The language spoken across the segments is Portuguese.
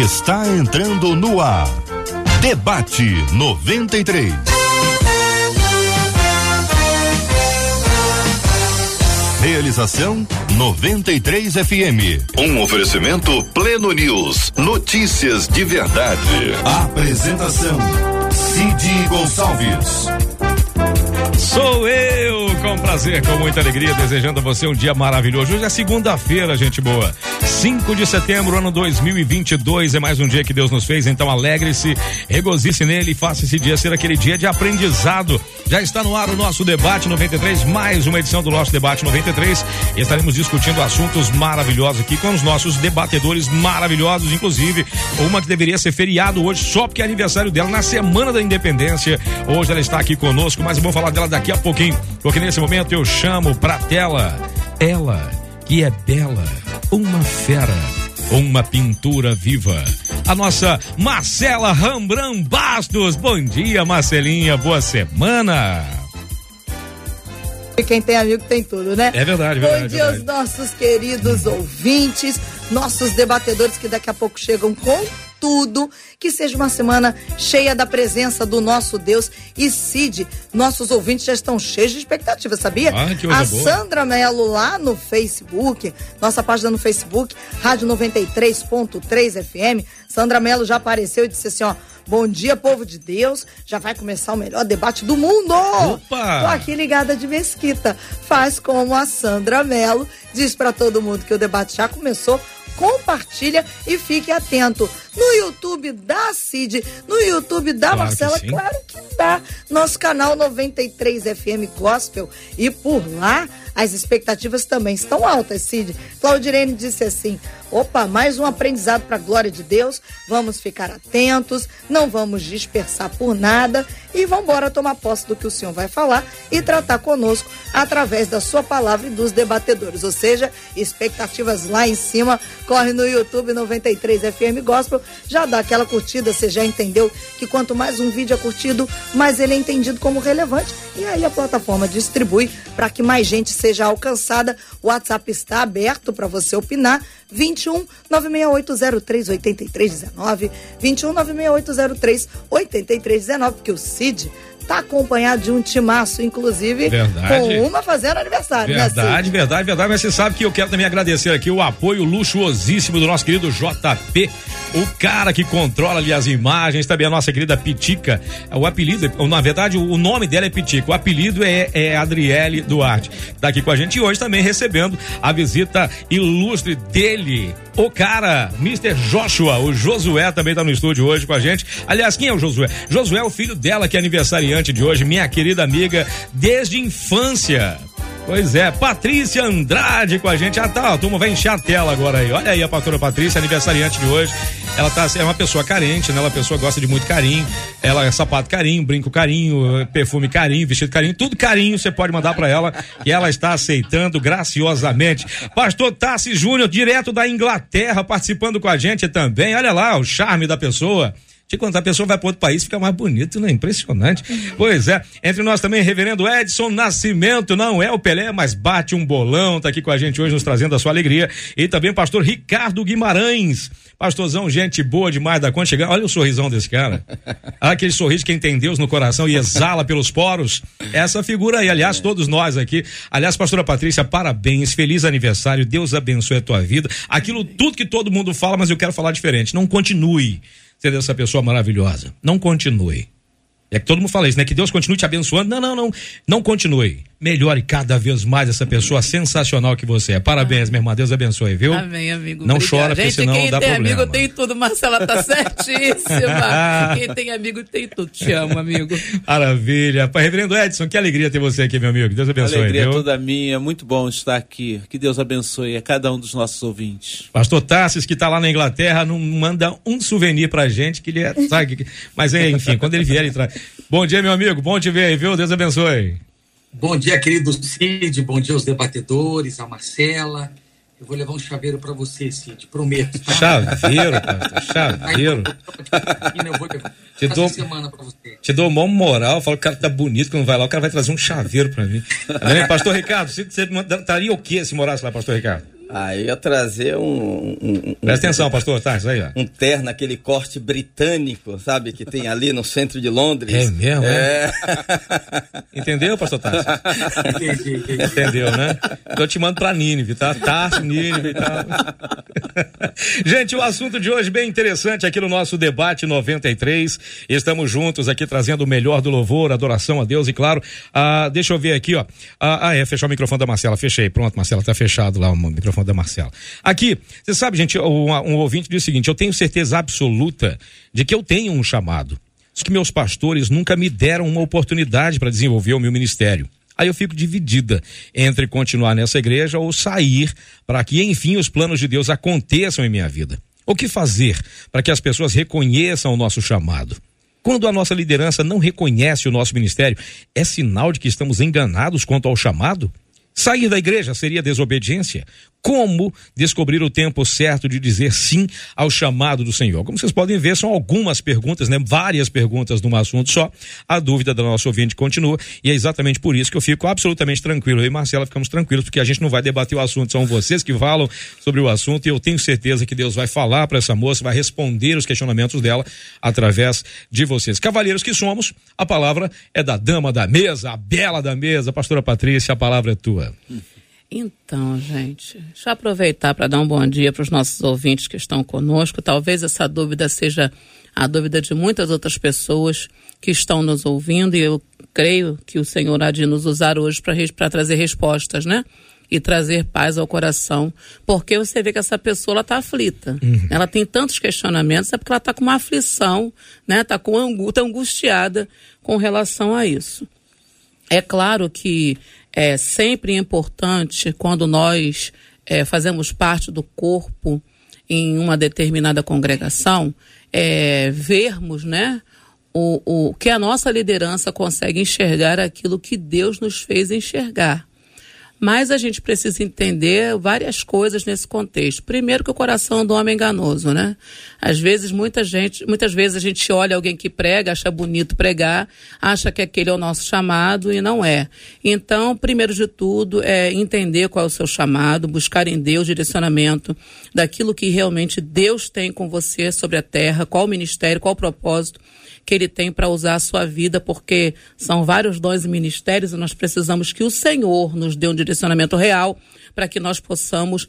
está entrando no ar. Debate 93. Realização 93 FM. Um oferecimento Pleno News. Notícias de verdade. Apresentação Cid Gonçalves. Sou eu, com prazer, com muita alegria, desejando a você um dia maravilhoso. Hoje é segunda-feira, gente boa. 5 de setembro, ano 2022. É mais um dia que Deus nos fez, então alegre-se, regozije-se nele e faça esse dia ser aquele dia de aprendizado. Já está no ar o nosso debate 93, mais uma edição do nosso debate 93. E estaremos discutindo assuntos maravilhosos aqui com os nossos debatedores maravilhosos, inclusive uma que deveria ser feriado hoje só porque é aniversário dela na semana da independência. Hoje ela está aqui conosco, mas vou falar dela daqui a pouquinho, porque nesse momento eu chamo pra tela ela que é bela, uma fera, uma pintura viva. A nossa Marcela Rambran Bastos. Bom dia, Marcelinha. Boa semana. E quem tem amigo tem tudo, né? É verdade, Bom verdade. dia aos verdade. nossos queridos ouvintes, nossos debatedores que daqui a pouco chegam com tudo. Que seja uma semana cheia da presença do nosso Deus. E Cid, nossos ouvintes já estão cheios de expectativa, sabia? Ah, a boa. Sandra Mello lá no Facebook, nossa página no Facebook, Rádio 93.3 FM. Sandra Mello já apareceu e disse assim: ó. Bom dia, povo de Deus. Já vai começar o melhor debate do mundo. Opa! Tô aqui ligada de Mesquita. Faz como a Sandra Mello diz pra todo mundo que o debate já começou. Compartilha e fique atento. No YouTube da Cid, no YouTube da Claro que Marcela, sim. claro dá. Nosso canal 93 FM Gospel. E por lá, as expectativas também estão altas, Cid. Claudirene disse assim: opa, mais um aprendizado para a glória de Deus. Vamos ficar atentos, não vamos dispersar por nada e vamos embora tomar posse do que o senhor vai falar e tratar conosco através da sua palavra e dos debatedores. Ou seja, expectativas lá em cima. Corre no YouTube 93 FM Gospel, já dá aquela curtida, você já entendeu que quanto mais um vídeo é curtido, mais ele é entendido como relevante e aí a plataforma distribui para que mais gente seja alcançada. O WhatsApp está aberto para você opinar. 21 96803 8319 21 96803 8319 porque o Cid tá acompanhado de um timaço, inclusive, Verdade. com uma fazendo aniversário, né, Verdade, Cid? verdade, verdade. Mas você sabe que eu quero também agradecer aqui o apoio luxuosíssimo do nosso querido JP, o cara que controla ali as imagens, também a nossa querida Pitica. O apelido, na verdade, o nome dela é Pitica, o apelido é, é Adriele Duarte. Tá aqui com a gente hoje também recebendo a visita ilustre dele, o cara, Mr. Joshua, o Josué também tá no estúdio hoje com a gente. Aliás, quem é o Josué? Josué é o filho dela que é aniversariante de hoje, minha querida amiga desde infância. Pois é, Patrícia Andrade com a gente. Ah, tá, a turma vai encher a tela agora aí. Olha aí a pastora Patrícia, aniversariante de hoje. Ela tá, é uma pessoa carente, né? Ela é uma pessoa gosta de muito carinho. Ela é sapato carinho, brinco carinho, perfume carinho, vestido carinho, tudo carinho você pode mandar pra ela e ela está aceitando graciosamente. Pastor Tassi Júnior, direto da Inglaterra, participando com a gente também. Olha lá o charme da pessoa. Te contar, a pessoa vai para outro país, fica mais bonito, né? Impressionante. Pois é. Entre nós também, reverendo Edson Nascimento, não é o Pelé, mas bate um bolão, tá aqui com a gente hoje, nos trazendo a sua alegria. E também pastor Ricardo Guimarães. Pastorzão, gente boa demais da conta. Chegando, olha o sorrisão desse cara. Aquele sorriso que tem Deus no coração e exala pelos poros. Essa figura aí, aliás, todos nós aqui. Aliás, pastora Patrícia, parabéns, feliz aniversário, Deus abençoe a tua vida. Aquilo tudo que todo mundo fala, mas eu quero falar diferente. Não continue sendo essa pessoa maravilhosa. Não continue. É que todo mundo fala isso, né? Que Deus continue te abençoando. Não, não, não. Não continue. Melhore cada vez mais essa pessoa sensacional que você é. Parabéns, minha irmã. Deus abençoe, viu? Amém, amigo. Não Obrigada. chora, porque Gente, senão quem dá tem problema. amigo tem tudo. Marcela tá certíssima. quem tem amigo tem tudo. Te amo, amigo. Maravilha. Pai, Reverendo Edson, que alegria ter você aqui, meu amigo. Deus abençoe, Alegria viu? toda minha, muito bom estar aqui. Que Deus abençoe a cada um dos nossos ouvintes. Pastor Tassis, que tá lá na Inglaterra, não manda um souvenir pra gente, que ele é, sabe, mas é, enfim, quando ele vier, ele traz. Bom dia, meu amigo, bom te ver aí, viu? Deus abençoe. Bom dia, querido Cid. Bom dia aos debatedores, a Marcela. Eu vou levar um chaveiro para você, Cid. Prometo. Tá? Chaveiro, pastor, Aí, chaveiro. eu vou levar Te dou- semana para você. Te dou mão moral, falo que o cara tá bonito, que não vai lá, o cara vai trazer um chaveiro pra mim. Tá pastor Ricardo, você, daria o que se morasse lá, pastor Ricardo? Ah, eu ia trazer um. um, um Presta atenção, pastor, tá, isso aí, ó. Um terno, aquele corte britânico, sabe, que tem ali no centro de Londres. É mesmo, é? Entendeu, pastor Tarso? Entendi, entendi. Entendeu, né? Tô te mandando pra Nínive, tá? Tarso, Nínive e tal. Gente, o assunto de hoje bem interessante aqui no nosso debate 93. Estamos juntos aqui trazendo o melhor do louvor, adoração a Deus e claro, ah, deixa eu ver aqui, ó. Ah, é, fechar o microfone da Marcela, fechei. Pronto, Marcela, tá fechado lá o microfone da Marcela. Aqui, você sabe, gente, um, um ouvinte diz o seguinte: eu tenho certeza absoluta de que eu tenho um chamado. Diz que meus pastores nunca me deram uma oportunidade para desenvolver o meu ministério. Aí eu fico dividida entre continuar nessa igreja ou sair para que, enfim, os planos de Deus aconteçam em minha vida. O que fazer para que as pessoas reconheçam o nosso chamado? Quando a nossa liderança não reconhece o nosso ministério, é sinal de que estamos enganados quanto ao chamado? Sair da igreja seria desobediência? Como descobrir o tempo certo de dizer sim ao chamado do Senhor? Como vocês podem ver, são algumas perguntas, né? Várias perguntas num assunto só. A dúvida da nossa ouvinte continua e é exatamente por isso que eu fico absolutamente tranquilo. Eu e Marcela ficamos tranquilos porque a gente não vai debater o assunto, são vocês que falam sobre o assunto e eu tenho certeza que Deus vai falar para essa moça, vai responder os questionamentos dela através de vocês. Cavalheiros que somos, a palavra é da dama da mesa, a bela da mesa, pastora Patrícia, a palavra é tua. Então, gente, deixa eu aproveitar para dar um bom dia para os nossos ouvintes que estão conosco. Talvez essa dúvida seja a dúvida de muitas outras pessoas que estão nos ouvindo e eu creio que o Senhor há de nos usar hoje para trazer respostas, né? E trazer paz ao coração, porque você vê que essa pessoa está aflita. Uhum. Ela tem tantos questionamentos, é porque ela está com uma aflição, né? Está com tá angustiada com relação a isso. É claro que é sempre importante quando nós é, fazemos parte do corpo em uma determinada congregação, é, vermos, né, o, o que a nossa liderança consegue enxergar aquilo que Deus nos fez enxergar. Mas a gente precisa entender várias coisas nesse contexto. Primeiro que o coração do homem é enganoso, né? Às vezes, muita gente, muitas vezes a gente olha alguém que prega, acha bonito pregar, acha que aquele é o nosso chamado e não é. Então, primeiro de tudo, é entender qual é o seu chamado, buscar em Deus direcionamento daquilo que realmente Deus tem com você sobre a terra, qual o ministério, qual o propósito que ele tem para usar a sua vida, porque são vários dons e ministérios e nós precisamos que o Senhor nos dê um direcionamento real para que nós possamos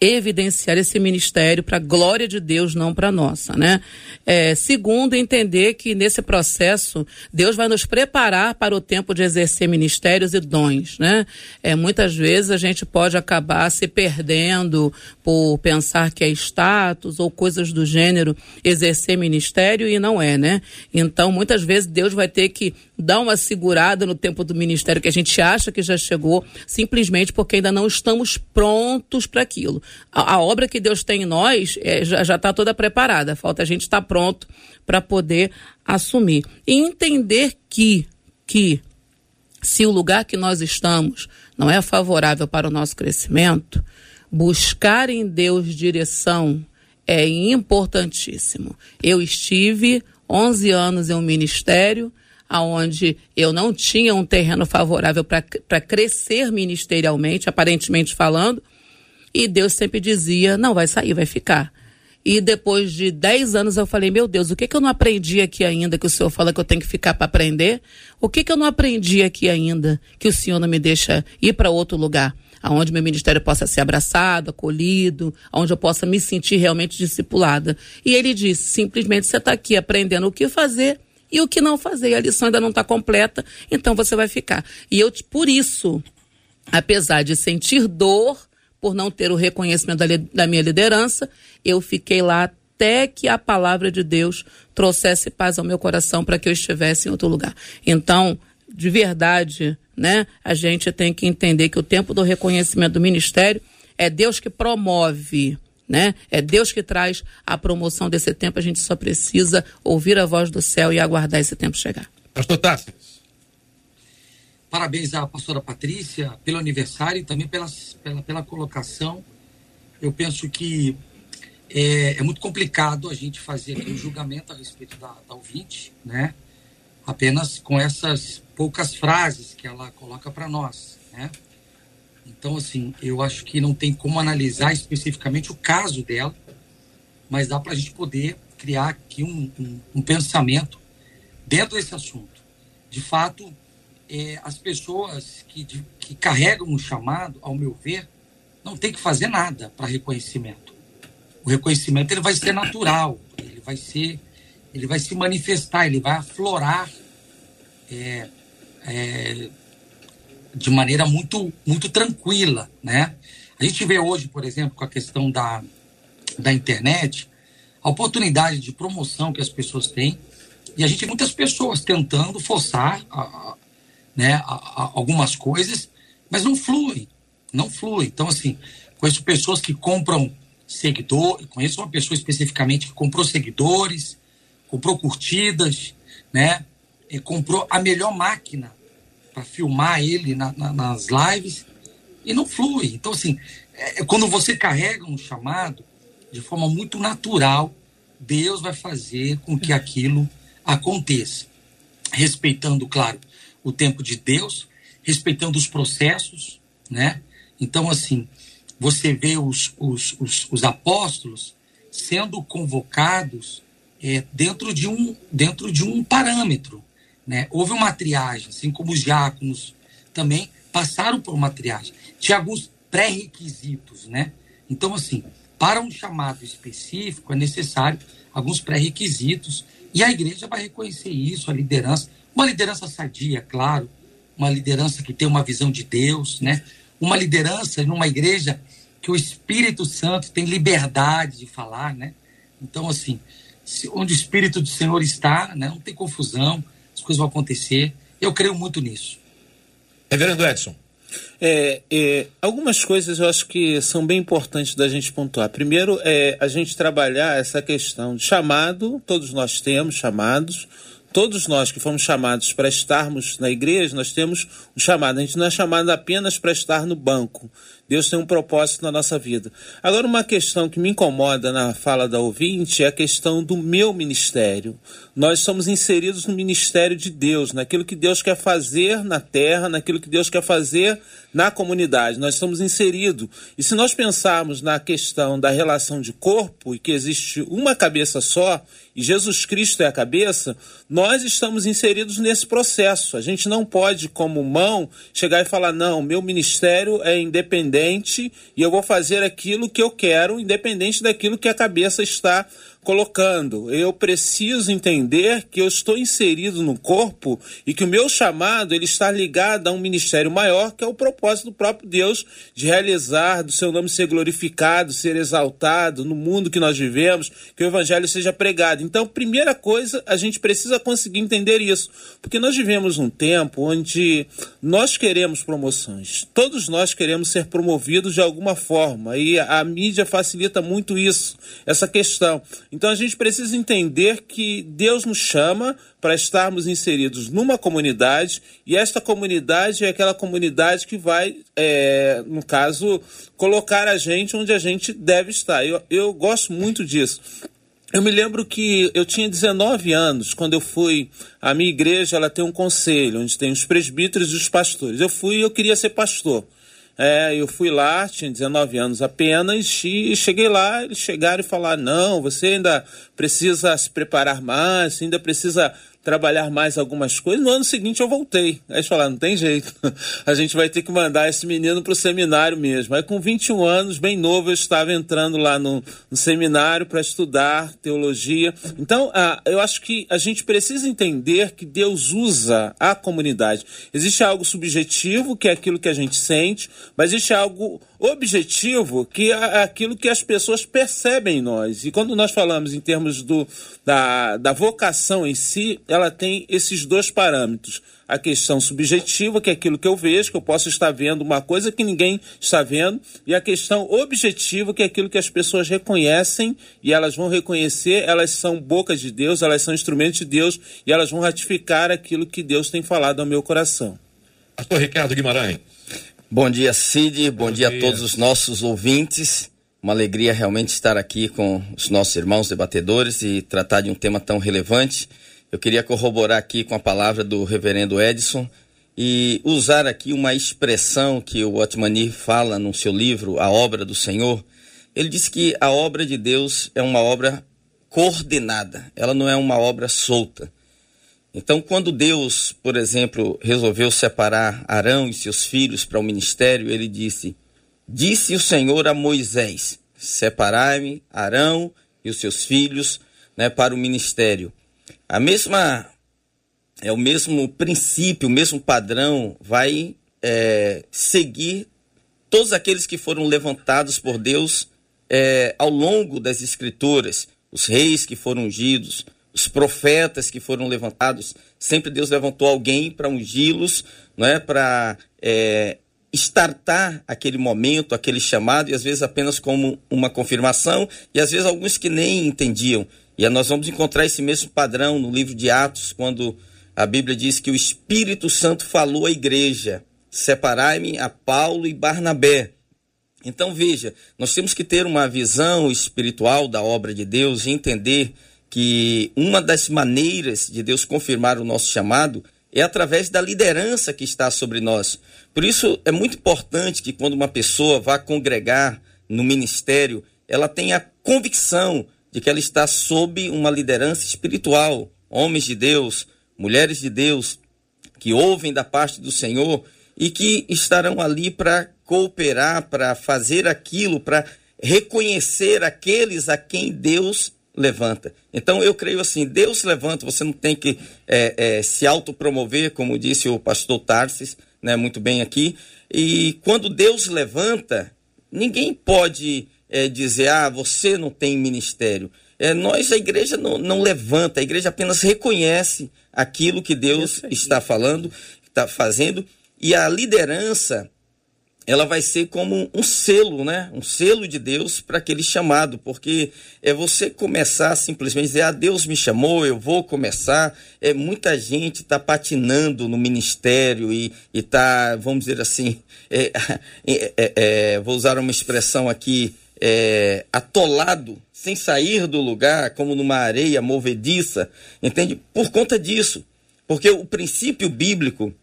evidenciar esse ministério para a glória de Deus, não para nossa, né? É, segundo, entender que nesse processo Deus vai nos preparar para o tempo de exercer ministérios e dons, né? É, muitas vezes a gente pode acabar se perdendo por pensar que é status ou coisas do gênero exercer ministério e não é, né? Então, muitas vezes Deus vai ter que dar uma segurada no tempo do ministério que a gente acha que já chegou, simplesmente porque ainda não estamos prontos para aquilo. A, a, obra que Deus tem em nós é, já está toda preparada, falta a gente estar tá pronto para poder assumir. E entender que, que se o lugar que nós estamos não é favorável para o nosso crescimento, buscar em Deus direção é importantíssimo. Eu estive 11 anos em um ministério aonde eu não tinha um terreno favorável para crescer ministerialmente, aparentemente falando, e Deus sempre dizia: não, vai sair, vai ficar. E depois de 10 anos eu falei: meu Deus, o que, que eu não aprendi aqui ainda que o Senhor fala que eu tenho que ficar para aprender? O que, que eu não aprendi aqui ainda que o Senhor não me deixa ir para outro lugar? aonde meu ministério possa ser abraçado, acolhido, aonde eu possa me sentir realmente discipulada. E ele disse: simplesmente você está aqui aprendendo o que fazer e o que não fazer. A lição ainda não está completa, então você vai ficar. E eu, por isso, apesar de sentir dor por não ter o reconhecimento da, da minha liderança, eu fiquei lá até que a palavra de Deus trouxesse paz ao meu coração para que eu estivesse em outro lugar. Então, de verdade, né, a gente tem que entender que o tempo do reconhecimento do ministério é Deus que promove né? É Deus que traz a promoção desse tempo, a gente só precisa ouvir a voz do céu e aguardar esse tempo chegar. Pastor Tassi. Parabéns à pastora Patrícia pelo aniversário e também pela, pela, pela colocação. Eu penso que é, é, muito complicado a gente fazer um julgamento a respeito da, da ouvinte, né? Apenas com essas poucas frases que ela coloca para nós, né? Então, assim, eu acho que não tem como analisar especificamente o caso dela, mas dá para a gente poder criar aqui um, um, um, pensamento dentro desse assunto. De fato, é, as pessoas que, de, que carregam um chamado, ao meu ver, não tem que fazer nada para reconhecimento. O reconhecimento ele vai ser natural, ele vai ser, ele vai se manifestar, ele vai aflorar é, é, de maneira muito, muito tranquila, né? A gente vê hoje, por exemplo, com a questão da, da internet, a oportunidade de promoção que as pessoas têm, e a gente tem muitas pessoas tentando forçar a, a, né, a, algumas coisas, mas não flui, não flui. Então, assim, conheço pessoas que compram seguidores, conheço uma pessoa especificamente que comprou seguidores, comprou curtidas, né, comprou a melhor máquina para filmar ele na, na, nas lives e não flui. Então, assim, é, quando você carrega um chamado, de forma muito natural, Deus vai fazer com que aquilo aconteça. Respeitando, claro, o tempo de Deus, respeitando os processos, né? Então, assim, você vê os, os, os, os apóstolos sendo convocados é, dentro, de um, dentro de um parâmetro. Né? Houve uma triagem, assim como os diáconos também passaram por uma triagem. Tinha alguns pré-requisitos, né? Então, assim, para um chamado específico, é necessário alguns pré-requisitos, e a igreja vai reconhecer isso, a liderança, uma liderança sadia, claro, uma liderança que tem uma visão de Deus, né? Uma liderança numa igreja que o Espírito Santo tem liberdade de falar, né? Então, assim, onde o Espírito do Senhor está, né, não tem confusão, as coisas vão acontecer. Eu creio muito nisso. Reverendo Edson. É, é, algumas coisas eu acho que são bem importantes da gente pontuar. Primeiro, é a gente trabalhar essa questão de chamado, todos nós temos chamados, todos nós que fomos chamados para estarmos na igreja, nós temos um chamado. A gente não é chamado apenas para estar no banco. Deus tem um propósito na nossa vida. Agora, uma questão que me incomoda na fala da ouvinte é a questão do meu ministério. Nós somos inseridos no ministério de Deus, naquilo que Deus quer fazer na terra, naquilo que Deus quer fazer na comunidade. Nós estamos inseridos. E se nós pensarmos na questão da relação de corpo e que existe uma cabeça só, e Jesus Cristo é a cabeça, nós estamos inseridos nesse processo. A gente não pode, como mão, chegar e falar: não, meu ministério é independente e eu vou fazer aquilo que eu quero, independente daquilo que a cabeça está colocando. Eu preciso entender que eu estou inserido no corpo e que o meu chamado ele está ligado a um ministério maior, que é o propósito do próprio Deus de realizar, do seu nome ser glorificado, ser exaltado no mundo que nós vivemos, que o evangelho seja pregado. Então, primeira coisa, a gente precisa conseguir entender isso, porque nós vivemos um tempo onde nós queremos promoções. Todos nós queremos ser promovidos de alguma forma e a mídia facilita muito isso, essa questão. Então a gente precisa entender que Deus nos chama para estarmos inseridos numa comunidade e esta comunidade é aquela comunidade que vai, é, no caso, colocar a gente onde a gente deve estar. Eu, eu gosto muito disso. Eu me lembro que eu tinha 19 anos quando eu fui. A minha igreja ela tem um conselho onde tem os presbíteros e os pastores. Eu fui e eu queria ser pastor. É, eu fui lá, tinha 19 anos apenas, e cheguei lá, eles chegaram e falaram: não, você ainda precisa se preparar mais, ainda precisa trabalhar mais algumas coisas. No ano seguinte eu voltei. Aí eles falaram, não tem jeito. A gente vai ter que mandar esse menino para o seminário mesmo. Aí com 21 anos, bem novo, eu estava entrando lá no, no seminário para estudar teologia. Então, ah, eu acho que a gente precisa entender que Deus usa a comunidade. Existe algo subjetivo, que é aquilo que a gente sente, mas existe algo objetivo, que é aquilo que as pessoas percebem em nós. E quando nós falamos em termos do, da, da vocação em si, ela tem esses dois parâmetros. A questão subjetiva, que é aquilo que eu vejo, que eu posso estar vendo uma coisa que ninguém está vendo, e a questão objetiva, que é aquilo que as pessoas reconhecem e elas vão reconhecer, elas são bocas de Deus, elas são instrumentos de Deus e elas vão ratificar aquilo que Deus tem falado ao meu coração. Pastor Ricardo Guimarães. Bom dia, Cid. Bom, Bom dia, dia a todos os nossos ouvintes. Uma alegria realmente estar aqui com os nossos irmãos debatedores e tratar de um tema tão relevante. Eu queria corroborar aqui com a palavra do reverendo Edson e usar aqui uma expressão que o Otmani fala no seu livro, A Obra do Senhor. Ele diz que a obra de Deus é uma obra coordenada, ela não é uma obra solta. Então, quando Deus, por exemplo, resolveu separar Arão e seus filhos para o ministério, ele disse: Disse o Senhor a Moisés: Separai-me Arão e os seus filhos né, para o ministério. A mesma é o mesmo princípio, o mesmo padrão vai é, seguir todos aqueles que foram levantados por Deus é, ao longo das Escrituras, os reis que foram ungidos, os profetas que foram levantados, sempre Deus levantou alguém para ungí-los, não é? para é, estartar aquele momento, aquele chamado, e às vezes apenas como uma confirmação, e às vezes alguns que nem entendiam. E nós vamos encontrar esse mesmo padrão no livro de Atos, quando a Bíblia diz que o Espírito Santo falou à igreja: separai-me a Paulo e Barnabé. Então veja, nós temos que ter uma visão espiritual da obra de Deus e entender que uma das maneiras de Deus confirmar o nosso chamado é através da liderança que está sobre nós. Por isso é muito importante que quando uma pessoa vá congregar no ministério, ela tenha convicção de que ela está sob uma liderança espiritual, homens de Deus, mulheres de Deus que ouvem da parte do Senhor e que estarão ali para cooperar, para fazer aquilo, para reconhecer aqueles a quem Deus levanta. Então eu creio assim, Deus levanta, você não tem que é, é, se autopromover, como disse o pastor Tarsis, né, muito bem aqui. E quando Deus levanta, ninguém pode é, dizer, ah, você não tem ministério. É, nós, a igreja não, não levanta, a igreja apenas reconhece aquilo que Deus está falando, está fazendo, e a liderança ela vai ser como um selo, né? Um selo de Deus para aquele chamado, porque é você começar simplesmente dizer, ah, Deus me chamou, eu vou começar. É muita gente está patinando no ministério e está, vamos dizer assim, é, é, é, é, vou usar uma expressão aqui, é, atolado, sem sair do lugar, como numa areia movediça, entende? Por conta disso, porque o princípio bíblico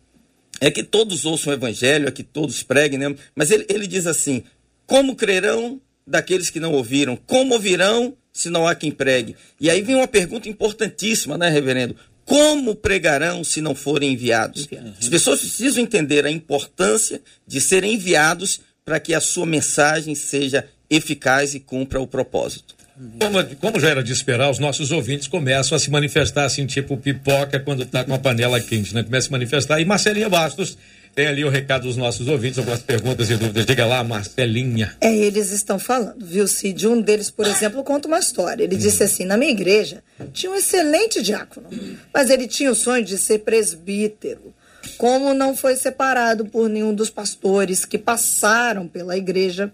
é que todos ouçam o evangelho, é que todos preguem, né? mas ele, ele diz assim: como crerão daqueles que não ouviram? Como ouvirão se não há quem pregue? E aí vem uma pergunta importantíssima, né, reverendo? Como pregarão se não forem enviados? As pessoas precisam entender a importância de serem enviados para que a sua mensagem seja eficaz e cumpra o propósito. Como, como, já era de esperar, os nossos ouvintes começam a se manifestar assim, tipo pipoca quando está com a panela quente, né? Começa a se manifestar. E Marcelinha Bastos tem ali o recado dos nossos ouvintes, algumas perguntas e dúvidas. Diga lá, Marcelinha. É, eles estão falando, viu, Cid? Um deles, por exemplo, conta uma história. Ele hum. disse assim: na minha igreja tinha um excelente diácono, mas ele tinha o sonho de ser presbítero. Como não foi separado por nenhum dos pastores que passaram pela igreja,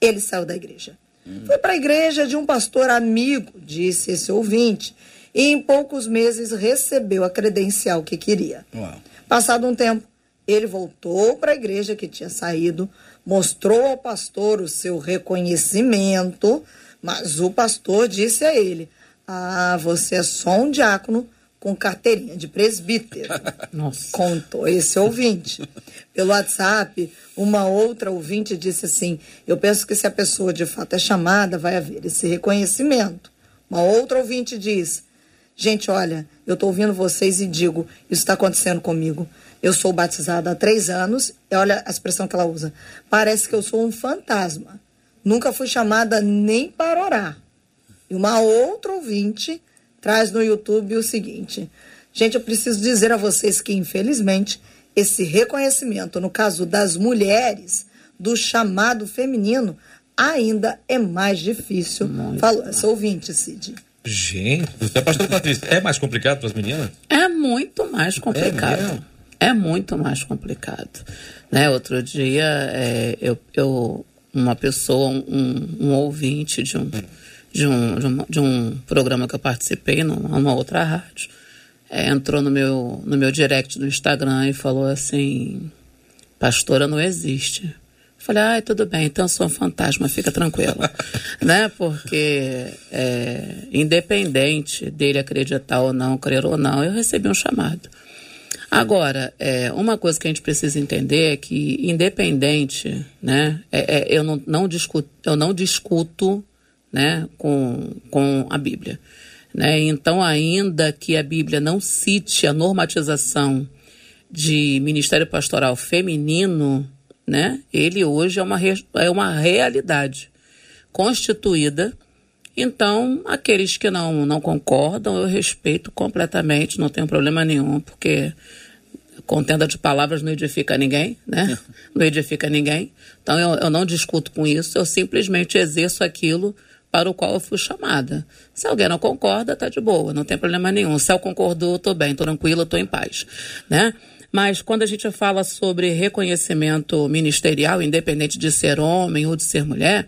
ele saiu da igreja. Foi para a igreja de um pastor amigo, disse esse ouvinte, e em poucos meses recebeu a credencial que queria. Uau. Passado um tempo, ele voltou para a igreja que tinha saído, mostrou ao pastor o seu reconhecimento, mas o pastor disse a ele: Ah, você é só um diácono com carteirinha de presbítero. Nossa. Contou esse ouvinte. Pelo WhatsApp, uma outra ouvinte disse assim: Eu penso que se a pessoa de fato é chamada, vai haver esse reconhecimento. Uma outra ouvinte diz: Gente, olha, eu estou ouvindo vocês e digo: Isso está acontecendo comigo. Eu sou batizada há três anos, e olha a expressão que ela usa. Parece que eu sou um fantasma. Nunca fui chamada nem para orar. E uma outra ouvinte traz no YouTube o seguinte: gente, eu preciso dizer a vocês que, infelizmente, esse reconhecimento, no caso das mulheres, do chamado feminino, ainda é mais difícil. Muito Falou essa ouvinte, Cid. Gente, você é pastor Patrícia, é mais complicado para as meninas? É muito mais complicado. É, é muito mais complicado. Né? Outro dia, é, eu, eu, uma pessoa, um, um ouvinte de um. Hum de um, de um, de um programa que eu participei numa outra rádio. É, entrou no meu, no meu direct do Instagram e falou assim: Pastora não existe. Falei, ai, tudo bem, então sou um fantasma, fica tranquila. né? Porque, é, independente dele acreditar ou não, crer ou não, eu recebi um chamado. Agora, é, uma coisa que a gente precisa entender é que, independente, né, é, é, eu, não, não discuto, eu não discuto né, com, com a Bíblia. Né? Então, ainda que a Bíblia não cite a normatização de ministério pastoral feminino, né, ele hoje é uma, é uma realidade constituída. Então, aqueles que não, não concordam, eu respeito completamente, não tem problema nenhum, porque contenda de palavras não edifica ninguém, né? Não edifica ninguém. Então eu, eu não discuto com isso, eu simplesmente exerço aquilo para o qual eu fui chamada. Se alguém não concorda, tá de boa, não tem problema nenhum. Se eu concordou, tô bem, tô tranquila, tô em paz, né? Mas quando a gente fala sobre reconhecimento ministerial, independente de ser homem ou de ser mulher,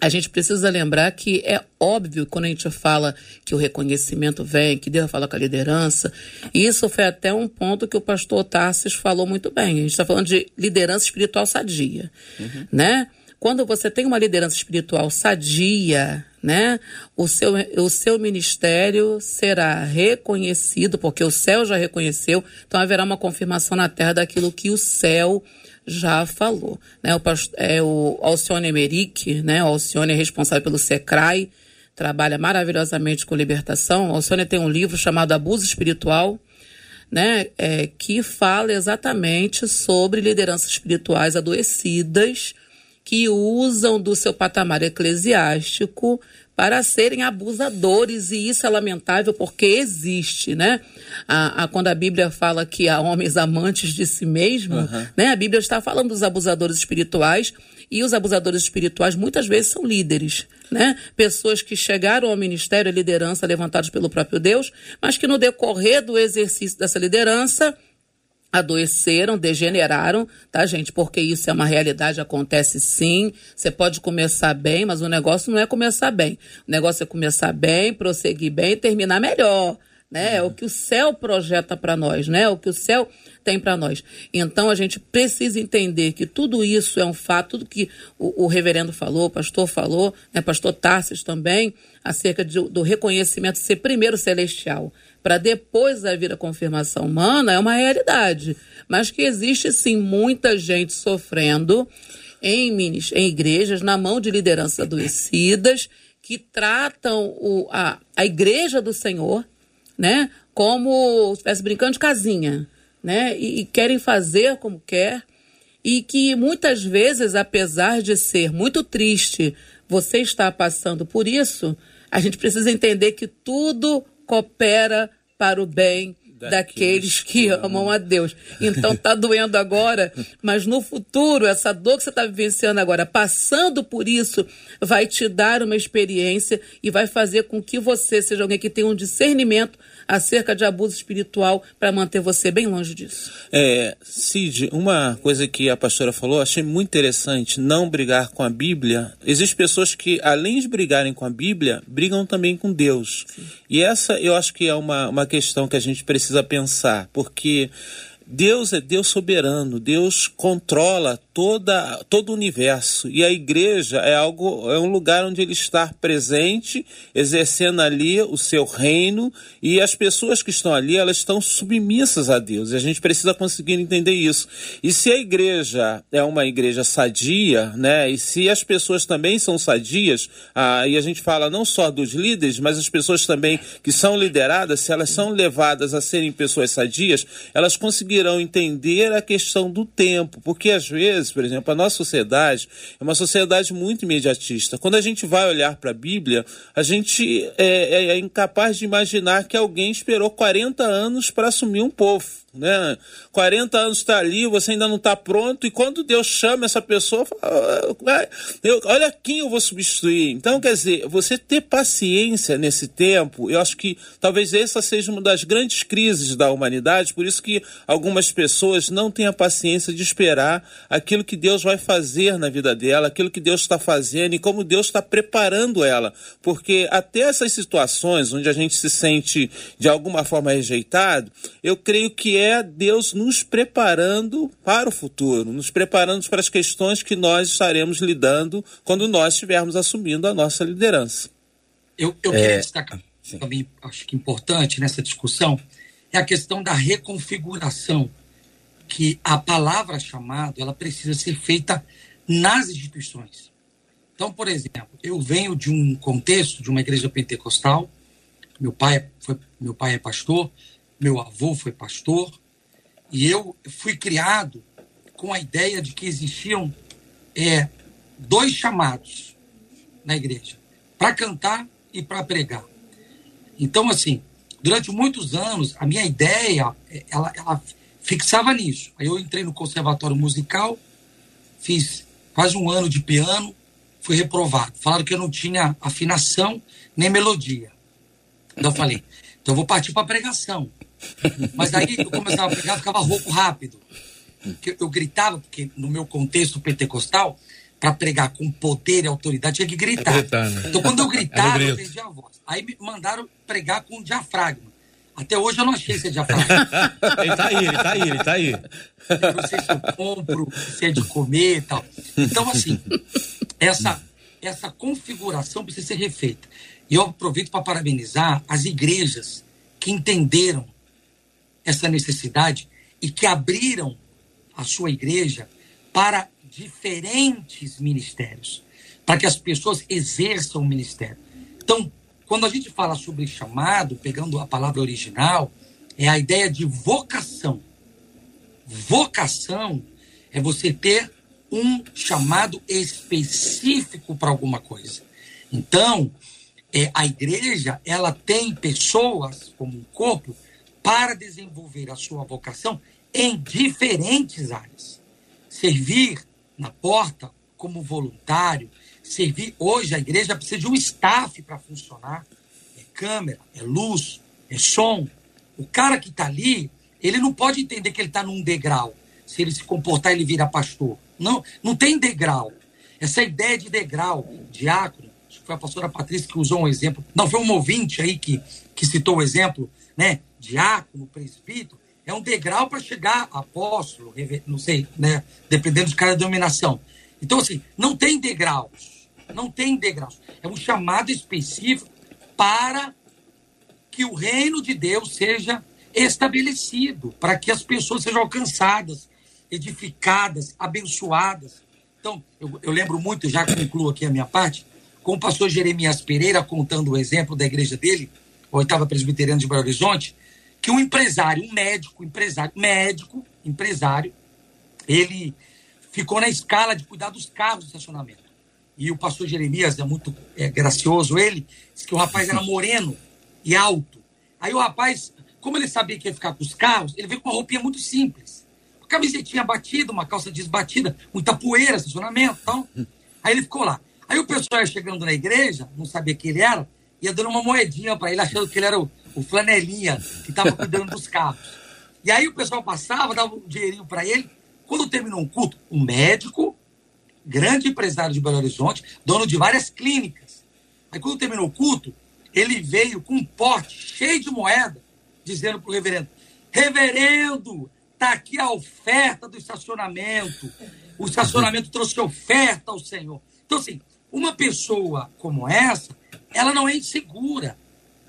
a gente precisa lembrar que é óbvio quando a gente fala que o reconhecimento vem, que Deus fala com a liderança. Isso foi até um ponto que o pastor Tarsis falou muito bem. A gente está falando de liderança espiritual sadia, uhum. né? Quando você tem uma liderança espiritual sadia, né, o seu, o seu ministério será reconhecido, porque o céu já reconheceu, então haverá uma confirmação na terra daquilo que o céu já falou. Né? O, é, o Alcione Emerick, né? o Alcione é responsável pelo SECRAI, trabalha maravilhosamente com libertação. O Alcione tem um livro chamado Abuso Espiritual, né? É, que fala exatamente sobre lideranças espirituais adoecidas que usam do seu patamar eclesiástico para serem abusadores, e isso é lamentável porque existe, né? A, a, quando a Bíblia fala que há homens amantes de si mesmo, uhum. né? A Bíblia está falando dos abusadores espirituais, e os abusadores espirituais muitas vezes são líderes, né? Pessoas que chegaram ao ministério, a liderança, levantados pelo próprio Deus, mas que no decorrer do exercício dessa liderança, adoeceram, degeneraram, tá, gente? Porque isso é uma realidade, acontece sim. Você pode começar bem, mas o negócio não é começar bem. O negócio é começar bem, prosseguir bem e terminar melhor. Né? É o que o céu projeta para nós, né? É o que o céu tem para nós. Então a gente precisa entender que tudo isso é um fato, tudo que o, o reverendo falou, o pastor falou, né? pastor Tarsis também, acerca de, do reconhecimento ser primeiro celestial para depois vir a confirmação humana é uma realidade. Mas que existe sim muita gente sofrendo em, minis, em igrejas, na mão de lideranças adoecidas, que tratam o, a, a igreja do Senhor né, como se estivesse brincando de casinha. Né, e, e querem fazer como quer. E que muitas vezes, apesar de ser muito triste você estar passando por isso, a gente precisa entender que tudo coopera para o bem daqueles que amam a Deus. Então tá doendo agora, mas no futuro, essa dor que você está vivenciando agora, passando por isso, vai te dar uma experiência e vai fazer com que você seja alguém que tenha um discernimento acerca de abuso espiritual para manter você bem longe disso. É, Cid, uma coisa que a pastora falou, achei muito interessante, não brigar com a Bíblia. Existem pessoas que, além de brigarem com a Bíblia, brigam também com Deus. Sim. E essa eu acho que é uma, uma questão que a gente precisa pensar, porque Deus é Deus soberano, Deus controla toda, todo o universo e a igreja é algo é um lugar onde ele está presente, exercendo ali o seu reino e as pessoas que estão ali elas estão submissas a Deus. E a gente precisa conseguir entender isso. E se a igreja é uma igreja sadia, né? E se as pessoas também são sadias, ah, e a gente fala não só dos líderes, mas as pessoas também que são lideradas, se elas são levadas a serem pessoas sadias, elas conseguirão irão entender a questão do tempo, porque às vezes, por exemplo, a nossa sociedade é uma sociedade muito imediatista. Quando a gente vai olhar para a Bíblia, a gente é, é, é incapaz de imaginar que alguém esperou 40 anos para assumir um povo né? 40 anos está ali, você ainda não está pronto, e quando Deus chama essa pessoa, fala, ah, eu, olha quem eu vou substituir. Então, quer dizer, você ter paciência nesse tempo, eu acho que talvez essa seja uma das grandes crises da humanidade, por isso que algumas pessoas não têm a paciência de esperar aquilo que Deus vai fazer na vida dela, aquilo que Deus está fazendo e como Deus está preparando ela. Porque até essas situações onde a gente se sente de alguma forma rejeitado, eu creio que é Deus nos preparando para o futuro, nos preparando para as questões que nós estaremos lidando quando nós estivermos assumindo a nossa liderança. Eu, eu é, queria destacar sim. também, acho que importante nessa discussão, é a questão da reconfiguração, que a palavra chamado ela precisa ser feita nas instituições. Então, por exemplo, eu venho de um contexto de uma igreja pentecostal. Meu pai foi, meu pai é pastor, meu avô foi pastor, e eu fui criado com a ideia de que existiam é, dois chamados na igreja: para cantar e para pregar. Então, assim, durante muitos anos, a minha ideia, ela, ela fixava nisso. Aí eu entrei no conservatório musical, fiz quase um ano de piano, fui reprovado. Falaram que eu não tinha afinação nem melodia. Então eu falei, então eu vou partir para pregação. Mas daí eu começava a pregar, ficava rouco rápido. Eu gritava, porque no meu contexto pentecostal, para pregar com poder e autoridade, tinha que gritar. É gritar né? Então, quando eu gritava, eu perdi a voz. Aí me mandaram pregar com diafragma. Até hoje eu não achei esse diafragma. ele tá aí, ele tá aí, ele tá aí. Eu não sei se eu compro, se é de comer e tal. Então, assim, essa, essa configuração precisa ser refeita. E eu aproveito para parabenizar as igrejas que entenderam essa necessidade e que abriram a sua igreja para diferentes ministérios, para que as pessoas exerçam o ministério. Então, quando a gente fala sobre chamado, pegando a palavra original, é a ideia de vocação. Vocação é você ter um chamado específico para alguma coisa. Então, é, a igreja ela tem pessoas como um corpo para desenvolver a sua vocação em diferentes áreas. Servir na porta como voluntário, servir. Hoje a igreja precisa de um staff para funcionar. É câmera, é luz, é som. O cara que está ali, ele não pode entender que ele está num degrau. Se ele se comportar, ele vira pastor. Não, não tem degrau. Essa ideia de degrau, diácono, acho que foi a pastora Patrícia que usou um exemplo. Não, foi um ouvinte aí que, que citou o exemplo, né? Diácono, presbítero é um degrau para chegar apóstolo, não sei, né? Dependendo de cada denominação. Então, assim, não tem degraus. Não tem degraus. É um chamado específico para que o reino de Deus seja estabelecido, para que as pessoas sejam alcançadas, edificadas, abençoadas. Então, eu, eu lembro muito, já concluo aqui a minha parte, com o pastor Jeremias Pereira contando o exemplo da igreja dele, oitava presbiteriana de Belo Horizonte, que um empresário, um médico, empresário, médico, empresário, ele ficou na escala de cuidar dos carros do estacionamento. E o pastor Jeremias é muito é, gracioso, ele disse que o rapaz era moreno e alto. Aí o rapaz, como ele sabia que ia ficar com os carros, ele veio com uma roupinha muito simples. Uma camisetinha batida, uma calça desbatida, muita poeira, estacionamento então. Aí ele ficou lá. Aí o pessoal ia chegando na igreja, não sabia quem ele era, ia dando uma moedinha para ele, achando que ele era o, o flanelinha que estava cuidando dos carros. E aí o pessoal passava, dava um dinheirinho para ele. Quando terminou um culto, um médico, grande empresário de Belo Horizonte, dono de várias clínicas. Aí quando terminou o culto, ele veio com um pote cheio de moeda, dizendo para o reverendo: Reverendo, está aqui a oferta do estacionamento. O estacionamento trouxe oferta ao Senhor. Então, assim, uma pessoa como essa, ela não é insegura.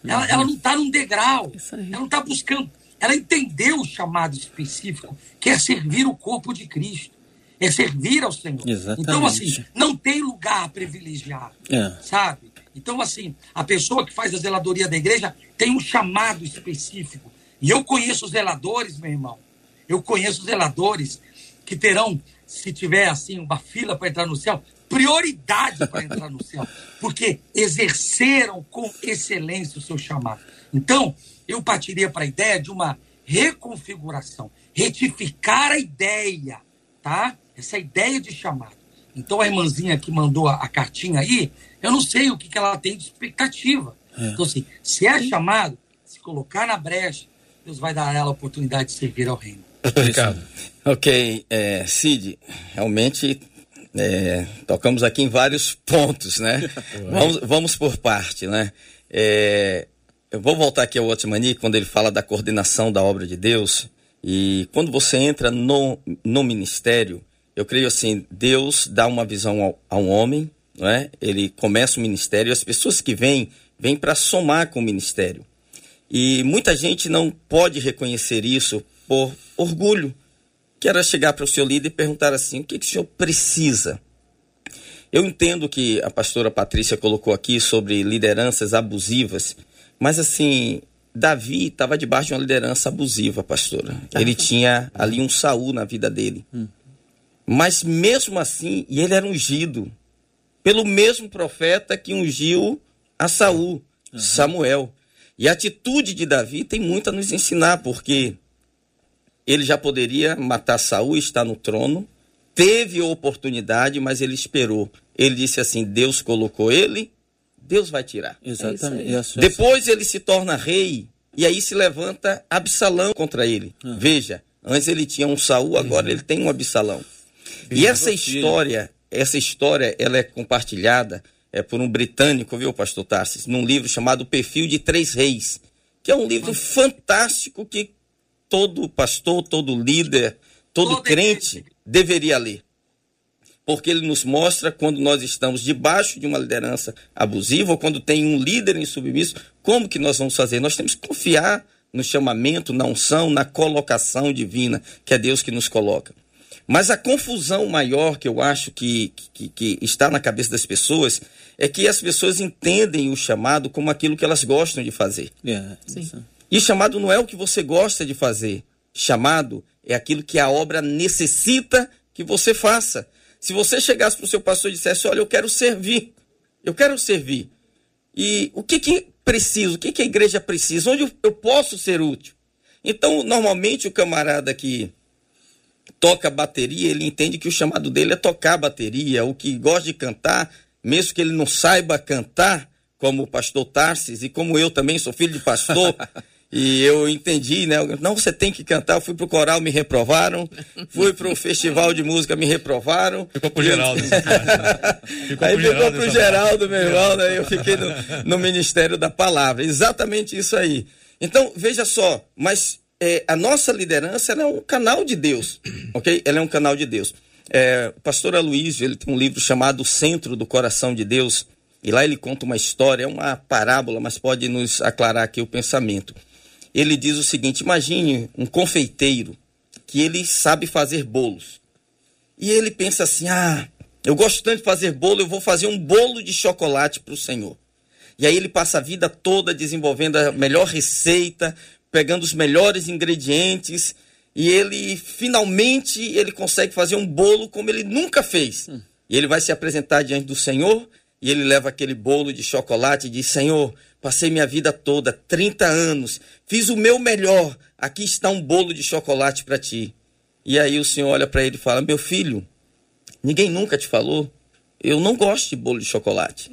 Ela, ela não está num degrau. Ela não está buscando. Ela entendeu o chamado específico, que é servir o corpo de Cristo. É servir ao Senhor. Exatamente. Então, assim, não tem lugar privilegiado. É. Sabe? Então, assim, a pessoa que faz a zeladoria da igreja tem um chamado específico. E eu conheço os zeladores, meu irmão. Eu conheço os zeladores que terão, se tiver assim, uma fila para entrar no céu, prioridade para entrar no céu, porque exerceram com excelência o seu chamado. Então, eu partiria para a ideia de uma reconfiguração, retificar a ideia, tá? Essa ideia de chamado. Então, a irmãzinha que mandou a, a cartinha aí, eu não sei o que, que ela tem de expectativa. É. Então, assim, se é chamado, se colocar na brecha, Deus vai dar a ela a oportunidade de servir ao reino. Obrigado. Ok, é, Cid, realmente é, tocamos aqui em vários pontos, né? vamos, vamos por parte, né? É, eu vou voltar aqui ao Otmani, quando ele fala da coordenação da obra de Deus. E quando você entra no, no ministério, eu creio assim, Deus dá uma visão ao, ao homem, não é? Ele começa o ministério e as pessoas que vêm, vêm para somar com o ministério. E muita gente não pode reconhecer isso por orgulho, que era chegar para o seu líder e perguntar assim: o que, que o senhor precisa? Eu entendo que a pastora Patrícia colocou aqui sobre lideranças abusivas, mas assim, Davi estava debaixo de uma liderança abusiva, pastora. Ele tinha ali um Saul na vida dele. Mas mesmo assim, e ele era ungido pelo mesmo profeta que ungiu a Saul, Samuel. E a atitude de Davi tem muito a nos ensinar, porque ele já poderia matar Saul e estar no trono, teve a oportunidade, mas ele esperou. Ele disse assim: Deus colocou ele, Deus vai tirar. Exatamente. Isso, Depois ele se torna rei e aí se levanta Absalão contra ele. Ah. Veja, antes ele tinha um Saul, agora Uhum. ele tem um Absalão. E essa história, essa história, ela é compartilhada é, por um britânico, viu, pastor Tarsis, num livro chamado Perfil de Três Reis, que é um livro fantástico que todo pastor, todo líder, todo Todo crente deveria ler. Porque ele nos mostra quando nós estamos debaixo de uma liderança abusiva ou quando tem um líder insubmisso, como que nós vamos fazer? Nós temos que confiar no chamamento, na unção, na colocação divina, que é Deus que nos coloca. Mas a confusão maior que eu acho que, que, que está na cabeça das pessoas é que as pessoas entendem o chamado como aquilo que elas gostam de fazer. É, Sim. E chamado não é o que você gosta de fazer. Chamado é aquilo que a obra necessita que você faça. Se você chegasse para o seu pastor e dissesse: Olha, eu quero servir, eu quero servir. E o que, que preciso? O que, que a igreja precisa? Onde eu posso ser útil? Então, normalmente, o camarada que toca bateria, ele entende que o chamado dele é tocar bateria, o que gosta de cantar, mesmo que ele não saiba cantar, como o pastor Tarsis, e como eu também sou filho de pastor, e eu entendi, né? Não, você tem que cantar. Eu fui pro coral, me reprovaram. Fui pro festival de música, me reprovaram. Ficou pro Geraldo. Ficou Aí pro ficou Geraldo pro Geraldo, meu irmão, né? Eu fiquei no, no Ministério da Palavra. Exatamente isso aí. Então, veja só, mas é, a nossa liderança ela é um canal de Deus, ok? Ela é um canal de Deus. É, o pastor Aloysio, ele tem um livro chamado Centro do Coração de Deus, e lá ele conta uma história, é uma parábola, mas pode nos aclarar aqui o pensamento. Ele diz o seguinte, imagine um confeiteiro que ele sabe fazer bolos. E ele pensa assim: ah, eu gosto tanto de fazer bolo, eu vou fazer um bolo de chocolate para o Senhor. E aí ele passa a vida toda desenvolvendo a melhor receita, pegando os melhores ingredientes, e ele finalmente ele consegue fazer um bolo como ele nunca fez. E ele vai se apresentar diante do Senhor, e ele leva aquele bolo de chocolate e diz: Senhor, passei minha vida toda, 30 anos, fiz o meu melhor, aqui está um bolo de chocolate para ti. E aí o senhor olha para ele e fala: Meu filho, ninguém nunca te falou. Eu não gosto de bolo de chocolate.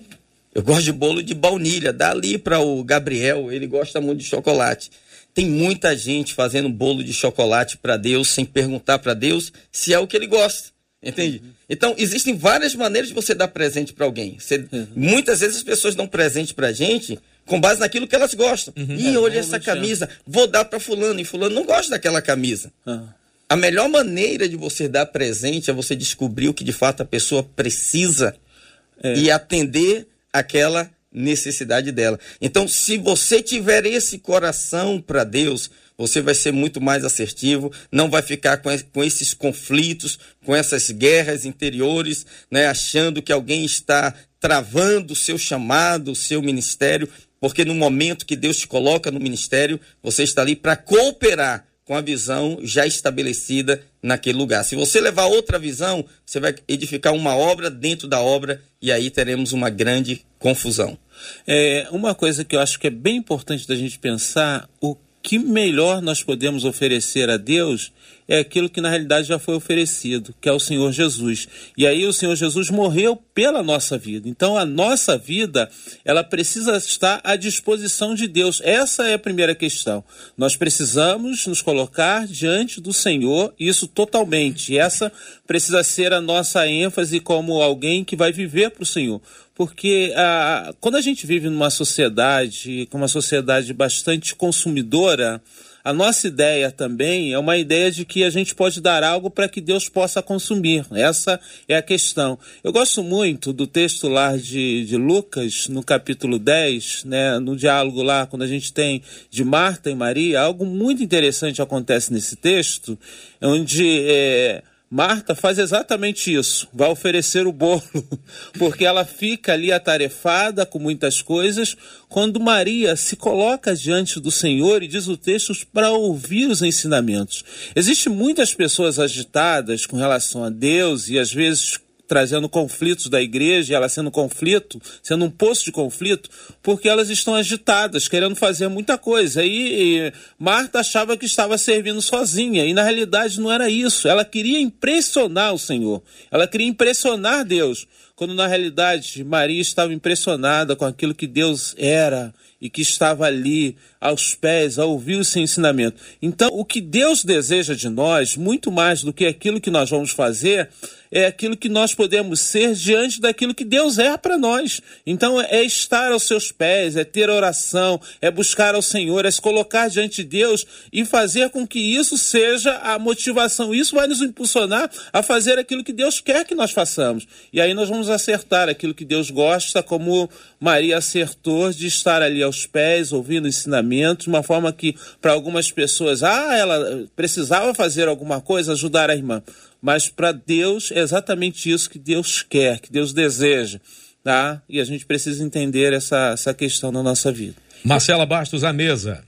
Eu gosto de bolo de baunilha. Dá ali para o Gabriel, ele gosta muito de chocolate. Tem muita gente fazendo bolo de chocolate para Deus sem perguntar para Deus se é o que ele gosta. Entende? Então, existem várias maneiras de você dar presente para alguém. Você- Muitas vezes as pessoas dão presente para gente com base naquilo que elas gostam. Ih, olha essa camisa, vou dar para fulano, e fulano não gosta daquela camisa. Ah. A melhor maneira de você dar presente é você descobrir o que de fato a pessoa precisa e atender aquela necessidade dela. Então, se você tiver esse coração para Deus, você vai ser muito mais assertivo, não vai ficar com, com esses conflitos, com essas guerras interiores, né, achando que alguém está travando o seu chamado, o seu ministério, porque no momento que Deus te coloca no ministério, você está ali para cooperar com a visão já estabelecida naquele lugar. Se você levar outra visão, você vai edificar uma obra dentro da obra e aí teremos uma grande confusão. É, uma coisa que eu acho que é bem importante da gente pensar, o que melhor nós podemos oferecer a Deus é aquilo que na realidade já foi oferecido, que é o Senhor Jesus. E aí o Senhor Jesus morreu pela nossa vida. Então a nossa vida, ela precisa estar à disposição de Deus. Essa é a primeira questão. Nós precisamos nos colocar diante do Senhor, isso totalmente. E essa precisa ser a nossa ênfase como alguém que vai viver para o Senhor. Porque ah, quando a gente vive numa sociedade, com uma sociedade bastante consumidora, a nossa ideia também é uma ideia de que a gente pode dar algo para que Deus possa consumir. Essa é a questão. Eu gosto muito do texto lá de, de Lucas, no capítulo 10, né, no diálogo lá, quando a gente tem de Marta e Maria, algo muito interessante acontece nesse texto, onde é, Marta faz exatamente isso, vai oferecer o bolo, porque ela fica ali atarefada com muitas coisas, quando Maria se coloca diante do Senhor e diz o texto para ouvir os ensinamentos. Existem muitas pessoas agitadas com relação a Deus e às vezes trazendo conflitos da igreja, ela sendo conflito, sendo um poço de conflito, porque elas estão agitadas, querendo fazer muita coisa. E, Marta achava que estava servindo sozinha, e na realidade não era isso. Ela queria impressionar o Senhor, ela queria impressionar Deus, quando na realidade Maria estava impressionada com aquilo que Deus era e que estava ali aos pés a ouvir o seu ensinamento. Então, o que Deus deseja de nós, muito mais do que aquilo que nós vamos fazer, é aquilo que nós podemos ser diante daquilo que Deus é para nós. Então é estar aos seus pés, é ter oração, é buscar ao Senhor, é se colocar diante de Deus e fazer com que isso seja a motivação. Isso vai nos impulsionar a fazer aquilo que Deus quer que nós façamos. E aí nós vamos acertar aquilo que Deus gosta, como Maria acertou de estar ali aos pés, ouvindo ensinamentos, de uma forma que para algumas pessoas, ah, ela precisava fazer alguma coisa, ajudar a irmã mas para Deus é exatamente isso que Deus quer, que Deus deseja, tá? E a gente precisa entender essa, essa questão na nossa vida. Marcela Bastos, à mesa.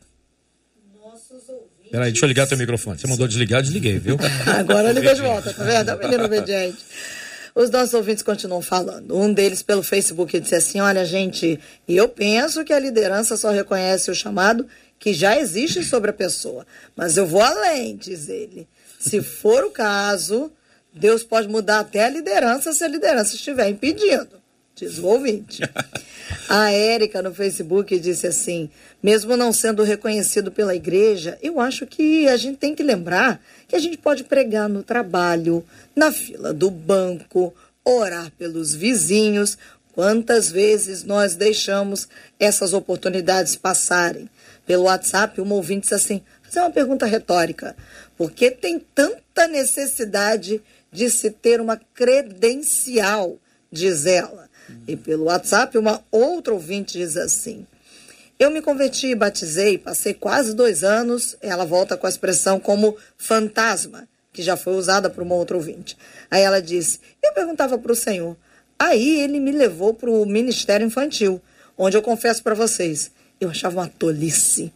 Peraí, deixa eu ligar teu microfone. Você mandou desligar, desliguei, viu? Agora liga de volta, tá vendo? É menino obediente. Os nossos ouvintes continuam falando. Um deles pelo Facebook disse assim: Olha, gente, eu penso que a liderança só reconhece o chamado que já existe sobre a pessoa. Mas eu vou além, diz ele. Se for o caso, Deus pode mudar até a liderança se a liderança estiver impedindo, diz o ouvinte. A Érica no Facebook disse assim: mesmo não sendo reconhecido pela igreja, eu acho que a gente tem que lembrar que a gente pode pregar no trabalho, na fila do banco, orar pelos vizinhos. Quantas vezes nós deixamos essas oportunidades passarem? Pelo WhatsApp, uma ouvinte disse assim: fazer uma pergunta retórica. Por que tem tanta necessidade de se ter uma credencial, diz ela? E pelo WhatsApp, uma outra ouvinte diz assim: Eu me converti e batizei, passei quase dois anos. Ela volta com a expressão como fantasma, que já foi usada por uma outra ouvinte. Aí ela disse: Eu perguntava para o Senhor. Aí ele me levou para o Ministério Infantil, onde eu confesso para vocês, eu achava uma tolice.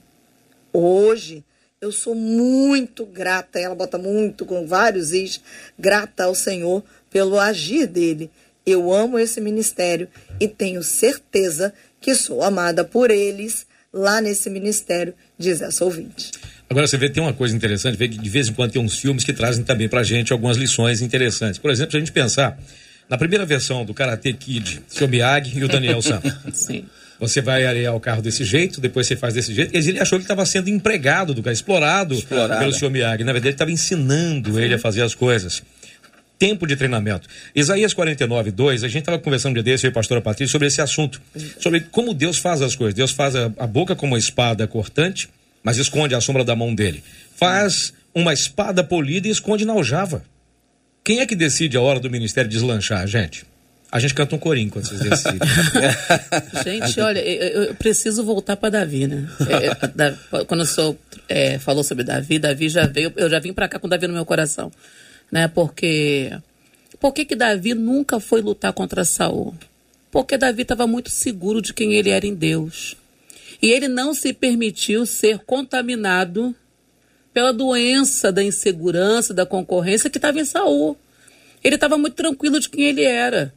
Hoje, eu sou muito grata, ela bota muito com vários is, grata ao Senhor pelo agir dele. Eu amo esse ministério e tenho certeza que sou amada por eles lá nesse ministério, diz essa ouvinte. Agora você vê, tem uma coisa interessante, vê que de vez em quando tem uns filmes que trazem também pra gente algumas lições interessantes. Por exemplo, se a gente pensar na primeira versão do Karate Kid, seu Miyagi e o Daniel Sam. Sim. Você vai arear o carro desse jeito, depois você faz desse jeito. Ele achou que estava sendo empregado do cara, explorado Explorado. pelo senhor Miyagi. Na verdade, ele estava ensinando ele a fazer as coisas. Tempo de treinamento. Isaías 49, 2, a gente estava conversando um dia desse, eu e a pastora Patrícia, sobre esse assunto. Sobre como Deus faz as coisas. Deus faz a, a boca como uma espada cortante, mas esconde a sombra da mão dele. Faz uma espada polida e esconde na aljava. Quem é que decide a hora do ministério deslanchar, gente? A gente canta um corinho quando vocês decidem. Gente, olha, eu, preciso voltar para Davi, né? É, é, quando o senhor é, falou sobre Davi, Davi já veio, eu já vim para cá com Davi no meu coração, né? Porque por que que Davi nunca foi lutar contra Saul? Porque Davi estava muito seguro de quem ele era em Deus. E ele não se permitiu ser contaminado pela doença da insegurança, da concorrência que estava em Saul. Ele estava muito tranquilo de quem ele era.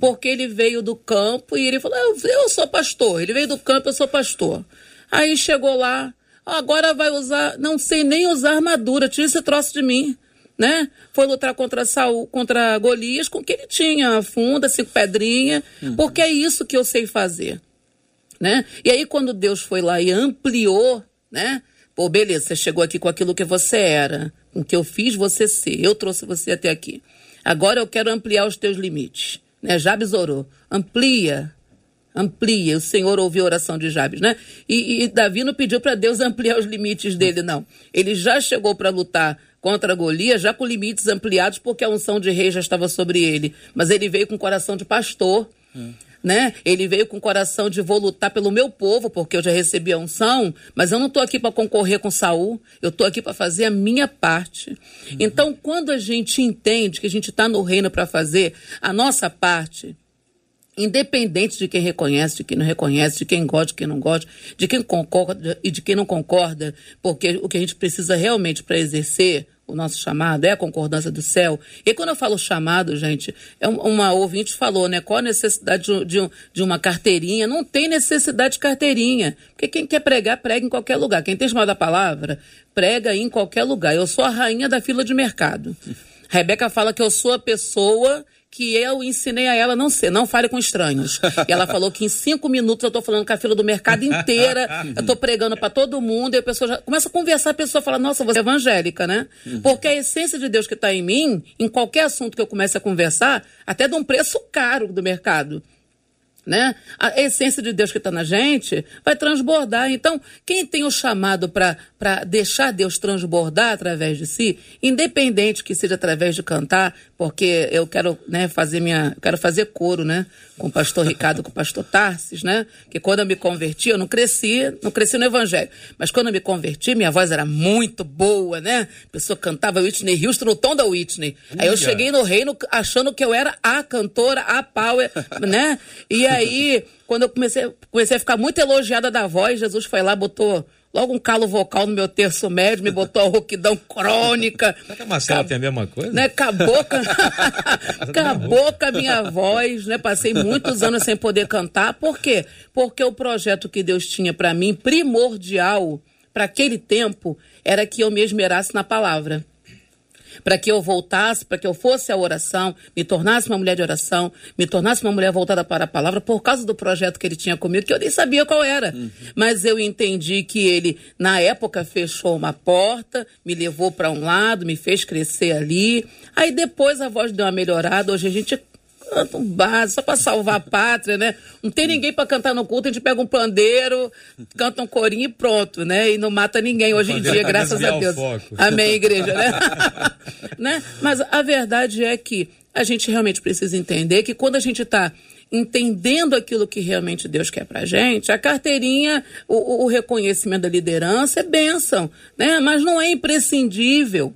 Porque ele veio do campo e ele falou: eu, eu sou pastor. Ele veio do campo, eu sou pastor. Aí chegou lá, agora vai usar, não sei nem usar armadura, tira esse troço de mim. Né? Foi lutar contra Saul, contra Golias com o que ele tinha, a funda, cinco pedrinhas, porque é isso que eu sei fazer né? E aí quando Deus foi lá e ampliou, né? Pô, beleza, você chegou aqui com aquilo que você era, com o que eu fiz você ser, eu trouxe você até aqui. Agora eu quero ampliar os teus limites, né? Já besourou, amplia, amplia. O Senhor ouviu a oração de Jabes, né? E, e Davi não pediu para Deus ampliar os limites dele, não. Ele já chegou para lutar contra Golias, já com limites ampliados, porque a unção de rei já estava sobre ele. Mas ele veio com coração de pastor. Hum né? Ele veio com o coração de vou lutar pelo meu povo, porque eu já recebi a unção, mas eu não estou aqui para concorrer com Saul, eu estou aqui para fazer a minha parte. Uhum. Então, quando a gente entende que a gente está no reino para fazer a nossa parte, independente de quem reconhece, de quem não reconhece, de quem gosta, de quem não gosta, de quem concorda e de quem não concorda, porque o que a gente precisa realmente para exercer o nosso chamado, é a concordância do céu. E quando eu falo chamado, gente, é uma ouvinte falou, né? Qual a necessidade de, de, de, uma carteirinha? Não tem necessidade de carteirinha. Porque quem quer pregar, prega em qualquer lugar. Quem tem chamado a palavra, prega em qualquer lugar. Eu sou a rainha da fila de mercado. Rebeca fala que eu sou a pessoa que eu ensinei a ela não ser, não fale com estranhos. E ela falou que em cinco minutos eu estou falando com a fila do mercado inteira, eu estou pregando para todo mundo, e a pessoa já começa a conversar, a pessoa fala, nossa, você é evangélica, né? Porque a essência de Deus que está em mim, em qualquer assunto que eu comece a conversar, até de um preço caro do mercado né? A essência de Deus que está na gente vai transbordar. Então, quem tem o chamado para deixar Deus transbordar através de si, independente que seja através de cantar, porque eu quero né, fazer minha, quero fazer coro, né? Com o pastor Ricardo, com o pastor Tarsis, né? Que quando eu me converti, eu não cresci, não cresci no evangelho, mas quando eu me converti, minha voz era muito boa, né? A pessoa cantava Whitney Houston no tom da Whitney. Aí eu cheguei no reino achando que eu era a cantora, a power, né? E aí, quando eu comecei, comecei a ficar muito elogiada da voz, Jesus foi lá, botou logo um calo vocal no meu terço médio, me botou a rouquidão crônica. Será que a Marcela tem a mesma coisa? Né, acabou com, acabou com a minha voz, né? Passei muitos anos sem poder cantar. Por quê? Porque o projeto que Deus tinha para mim, primordial para aquele tempo, era que eu me esmerasse na palavra para que eu voltasse, para que eu fosse à oração, me tornasse uma mulher de oração, me tornasse uma mulher voltada para a palavra, por causa do projeto que ele tinha comigo, que eu nem sabia qual era. Uhum. Mas eu entendi que ele, na época, fechou uma porta, me levou para um lado, me fez crescer ali. Aí depois a voz deu uma melhorada, hoje a gente um base, só para salvar a pátria, né? Não tem ninguém para cantar no culto, a gente pega um pandeiro, canta um corinho e pronto, né? E não mata ninguém hoje em dia, graças a Deus. Amém, igreja, né? né? Mas a verdade é que a gente realmente precisa entender que quando a gente está entendendo aquilo que realmente Deus quer pra gente, a carteirinha, o, o reconhecimento da liderança é bênção, né? Mas não é imprescindível.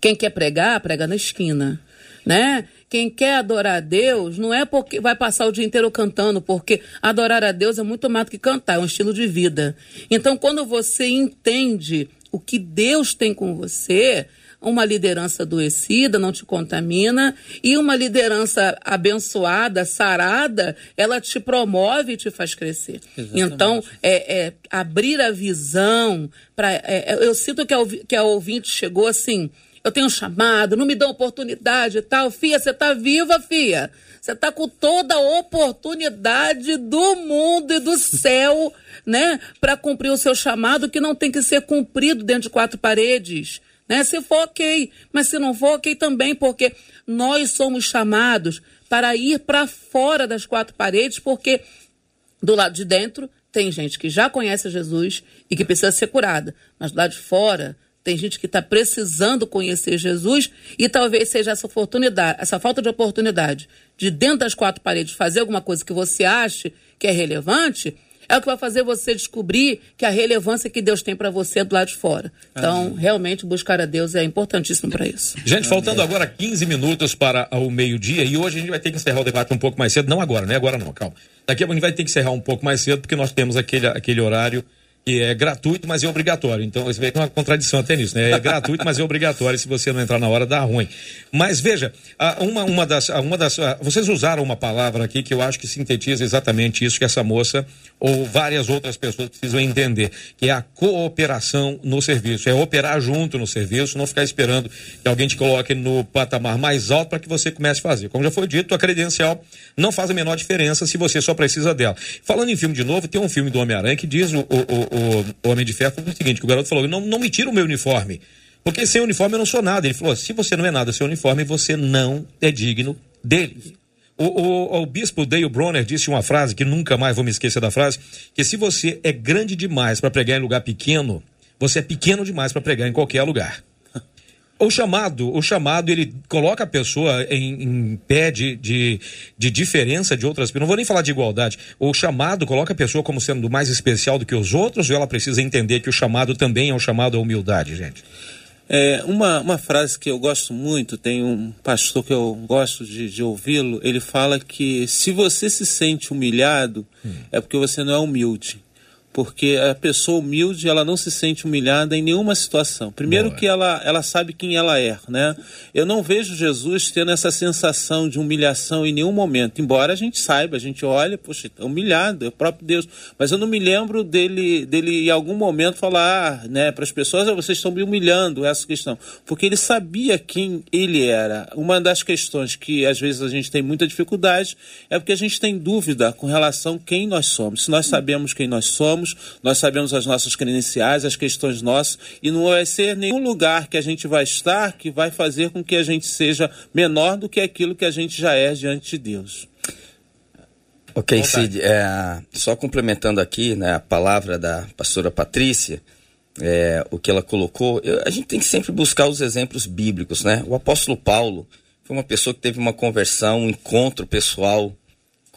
Quem quer pregar, prega na esquina, né? Quem quer adorar a Deus não é porque vai passar o dia inteiro cantando, porque adorar a Deus é muito mais do que cantar, é um estilo de vida. Então, quando você entende o que Deus tem com você, uma liderança adoecida não te contamina e uma liderança abençoada, sarada, ela te promove e te faz crescer. Exatamente. Então, é, é, abrir a visão para. É, é, eu sinto que a, que a ouvinte chegou assim eu tenho chamado, não me dão oportunidade e tal. Fia, você está viva, fia. Você está com toda a oportunidade do mundo e do céu, né? Para cumprir o seu chamado, que não tem que ser cumprido dentro de quatro paredes. Né? Se for, ok. Mas se não for, ok também, porque nós somos chamados para ir para fora das quatro paredes, porque do lado de dentro tem gente que já conhece Jesus e que precisa ser curada. Mas do lado de fora tem gente que está precisando conhecer Jesus e talvez seja essa oportunidade, essa falta de oportunidade de dentro das quatro paredes fazer alguma coisa que você ache que é relevante, é o que vai fazer você descobrir que a relevância que Deus tem para você é do lado de fora. Então, Amém. realmente, buscar a Deus é importantíssimo para isso. Gente, faltando agora 15 minutos para o meio-dia, e hoje a gente vai ter que encerrar o debate um pouco mais cedo. Não agora, né? Agora não, calma. Daqui a pouco a gente vai ter que encerrar um pouco mais cedo, porque nós temos aquele, aquele horário que é gratuito, mas é obrigatório. Então você vê que é uma contradição até nisso, né? É gratuito, mas é obrigatório. Se você não entrar na hora, dá ruim. Mas veja, uma, uma das. Uma das vocês usaram uma palavra aqui que eu acho que sintetiza exatamente isso que essa moça ou várias outras pessoas precisam entender, que é a cooperação no serviço. É operar junto no serviço, não ficar esperando que alguém te coloque no patamar mais alto para que você comece a fazer. Como já foi dito, a credencial não faz a menor diferença se você só precisa dela. Falando em filme de novo, tem um filme do Homem-Aranha que diz o, o, o o, Homem de Ferro foi o seguinte: que o garoto falou, não, não me tira o meu uniforme. Porque sem uniforme eu não sou nada. Ele falou: se você não é nada sem uniforme, você não é digno dele. O, o, o bispo Dale Bronner disse uma frase que nunca mais vou me esquecer da frase, que se você é grande demais para pregar em lugar pequeno, você é pequeno demais para pregar em qualquer lugar. O chamado, o chamado, ele coloca a pessoa em, em pé de, de, de, diferença de outras pessoas. Não vou nem falar de igualdade. O chamado coloca a pessoa como sendo mais especial do que os outros, ou ela precisa entender que o chamado também é um chamado à humildade, gente? É, uma, uma frase que eu gosto muito, tem um pastor que eu gosto de, de ouvi-lo, ele fala que se você se sente humilhado, hum. é porque você não é humilde porque a pessoa humilde ela não se sente humilhada em nenhuma situação. Primeiro que ela, ela sabe quem ela é, né? Eu não vejo Jesus tendo essa sensação de humilhação em nenhum momento, embora a gente saiba, a gente olha, poxa, tá humilhado, é o próprio Deus. Mas eu não me lembro dele, dele em algum momento falar, né, para as pessoas, ah, vocês estão me humilhando essa questão, porque ele sabia quem ele era. Uma das questões que às vezes a gente tem muita dificuldade é porque a gente tem dúvida com relação a quem nós somos. Se nós sabemos quem nós somos somos, nós sabemos as nossas credenciais, as questões nossas, e não vai ser nenhum lugar que a gente vai estar que vai fazer com que a gente seja menor do que aquilo que a gente já é diante de Deus. Ok, Cid, é, só complementando aqui né, a palavra da pastora Patrícia, é, o que ela colocou, eu, a gente tem que sempre buscar os exemplos bíblicos, né? O apóstolo Paulo foi uma pessoa que teve uma conversão, um encontro pessoal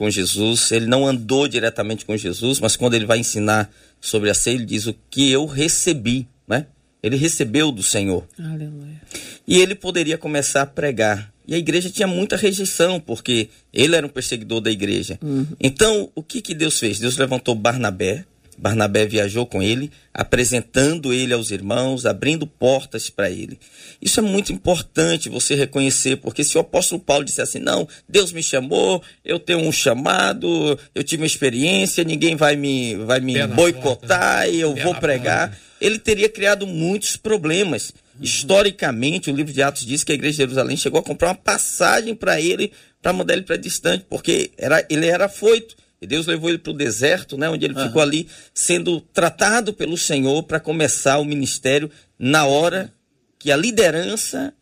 com Jesus, ele não andou diretamente com Jesus, mas quando ele vai ensinar sobre a ceia, ele diz o que eu recebi, né? Ele recebeu do Senhor. Aleluia. E ele poderia começar a pregar. E a igreja tinha muita rejeição, porque ele era um perseguidor da igreja. Uhum. Então, o que, que Deus fez? Deus levantou Barnabé, Barnabé viajou com ele, apresentando ele aos irmãos, abrindo portas para ele. Isso é muito importante você reconhecer, porque se o apóstolo Paulo dissesse assim: não, Deus me chamou, eu tenho um chamado, eu tive uma experiência, ninguém vai me, vai me boicotar porta, e eu vou pregar, porta. ele teria criado muitos problemas. Uhum. Historicamente, o livro de Atos diz que a igreja de Jerusalém chegou a comprar uma passagem para ele, para mandar ele para distante, porque era, ele era foito. E Deus levou ele para o deserto, né, onde ele uhum. ficou ali sendo tratado pelo Senhor para começar o ministério na hora que a liderança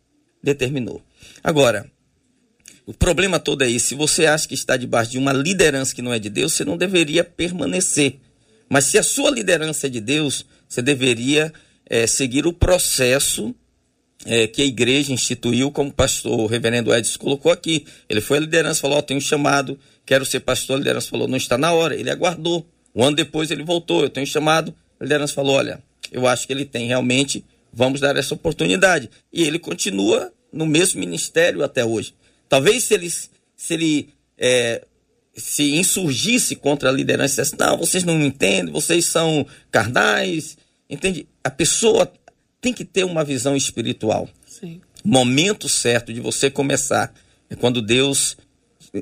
determinou. Agora, o problema todo é esse. Se você acha que está debaixo de uma liderança que não é de Deus, você não deveria permanecer. Mas se a sua liderança é de Deus, você deveria é, seguir o processo é, que a igreja instituiu, como o pastor o reverendo Edson colocou aqui. Ele foi a liderança, falou: oh, tenho um chamado, quero ser pastor. A liderança falou: não está na hora. Ele aguardou. Um ano depois ele voltou: eu tenho chamado. A liderança falou: olha, eu acho que ele tem realmente, vamos dar essa oportunidade. E ele continua no mesmo ministério até hoje. Talvez se ele, se ele é, se insurgisse contra a liderança e dissesse: não, vocês não me entendem, vocês são carnais. Entende? A pessoa tem que ter uma visão espiritual. Sim. Momento certo de você começar é quando Deus,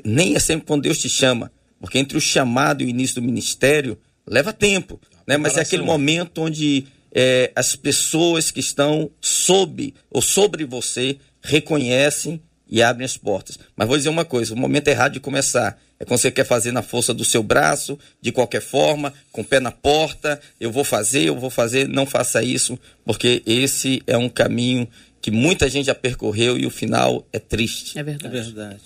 nem é sempre quando Deus te chama, porque entre o chamado e o início do ministério leva tempo, né? Mas é aquele momento onde é, as pessoas que estão sob ou sobre você reconhecem e abrem as portas. Mas vou dizer uma coisa: o momento errado de começar é quando você quer fazer na força do seu braço, de qualquer forma, com o pé na porta, eu vou fazer, eu vou fazer, não faça isso, porque esse é um caminho que muita gente já percorreu e o final é triste. É verdade. É verdade.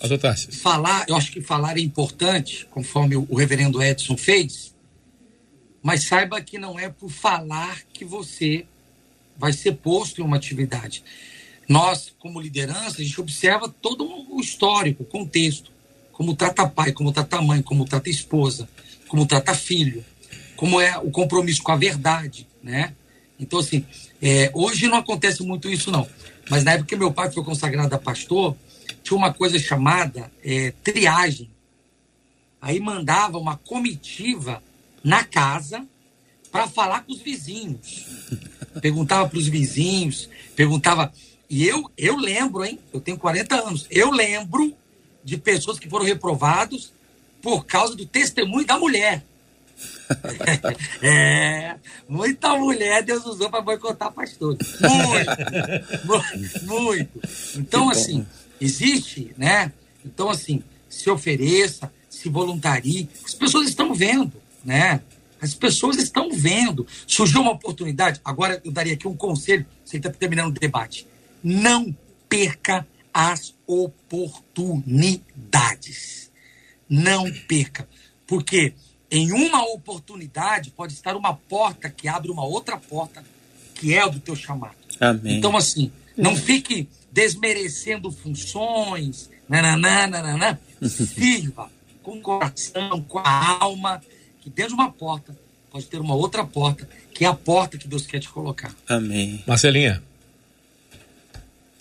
Falar, eu acho que falar é importante, conforme o reverendo Edson fez, mas saiba que não é por falar que você vai ser posto em uma atividade. Nós, como liderança, a gente observa todo o histórico, o contexto como trata pai, como trata mãe, como trata esposa, como trata filho, como é o compromisso com a verdade, né? Então, assim, é, hoje não acontece muito isso, não. Mas na época que meu pai foi consagrado a pastor, tinha uma coisa chamada é, triagem. Aí mandava uma comitiva na casa para falar com os vizinhos. Perguntava para os vizinhos, perguntava. E eu, eu lembro, hein? Eu tenho 40 anos. Eu lembro de pessoas que foram reprovados por causa do testemunho da mulher. é, muita mulher Deus usou para boicotar pastor. Muito, muito. Então, assim, existe, né? Então, assim, se ofereça, se voluntarie. As pessoas estão vendo, né? As pessoas estão vendo. Surgiu uma oportunidade. Agora eu daria aqui um conselho, você está terminando o debate. Não perca as oportunidades. Não perca, porque em uma oportunidade pode estar uma porta que abre uma outra porta, que é o do teu chamado. Amém. Então, assim, não fique desmerecendo funções, nananã, nananã. Sirva com o coração, com a alma, que dentro de uma porta pode ter uma outra porta, que é a porta que Deus quer te colocar. Amém. Marcelinha.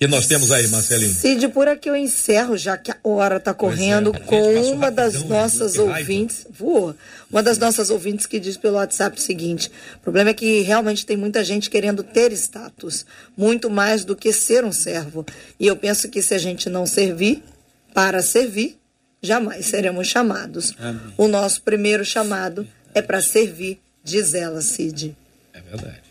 Que nós temos aí, Marcelinho? Cid, por aqui eu encerro, já que a hora está correndo, é, com uma das rapidão, nossas né? Raiva. ouvintes. Voa. Uma das nossas ouvintes que diz pelo WhatsApp o seguinte: o problema é que realmente tem muita gente querendo ter status, muito mais do que ser um servo. E eu penso que se a gente não servir para servir, jamais seremos chamados. Amém. O nosso primeiro chamado é para servir, diz ela, Cid. É verdade.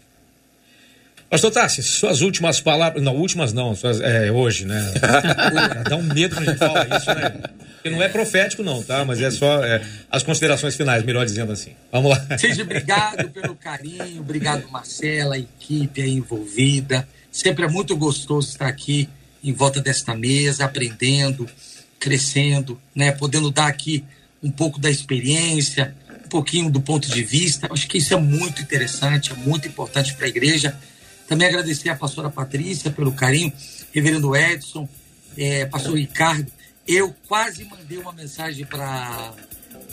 Pastor Tassi, suas últimas palavras. Não, últimas não, suas, é hoje, né? Dá um medo quando a gente fala isso, né? Porque não é profético, não, tá? Mas é só é, as considerações finais, melhor dizendo assim. Vamos lá. Seja obrigado pelo carinho, obrigado Marcela, a equipe aí envolvida. Sempre é muito gostoso estar aqui em volta desta mesa, aprendendo, crescendo, né? Podendo dar aqui um pouco da experiência, um pouquinho do ponto de vista. Acho que isso é muito interessante, é muito importante para a igreja. Também agradecer a pastora Patrícia pelo carinho, reverendo Edson, eh, pastor Ricardo. Eu quase mandei uma mensagem para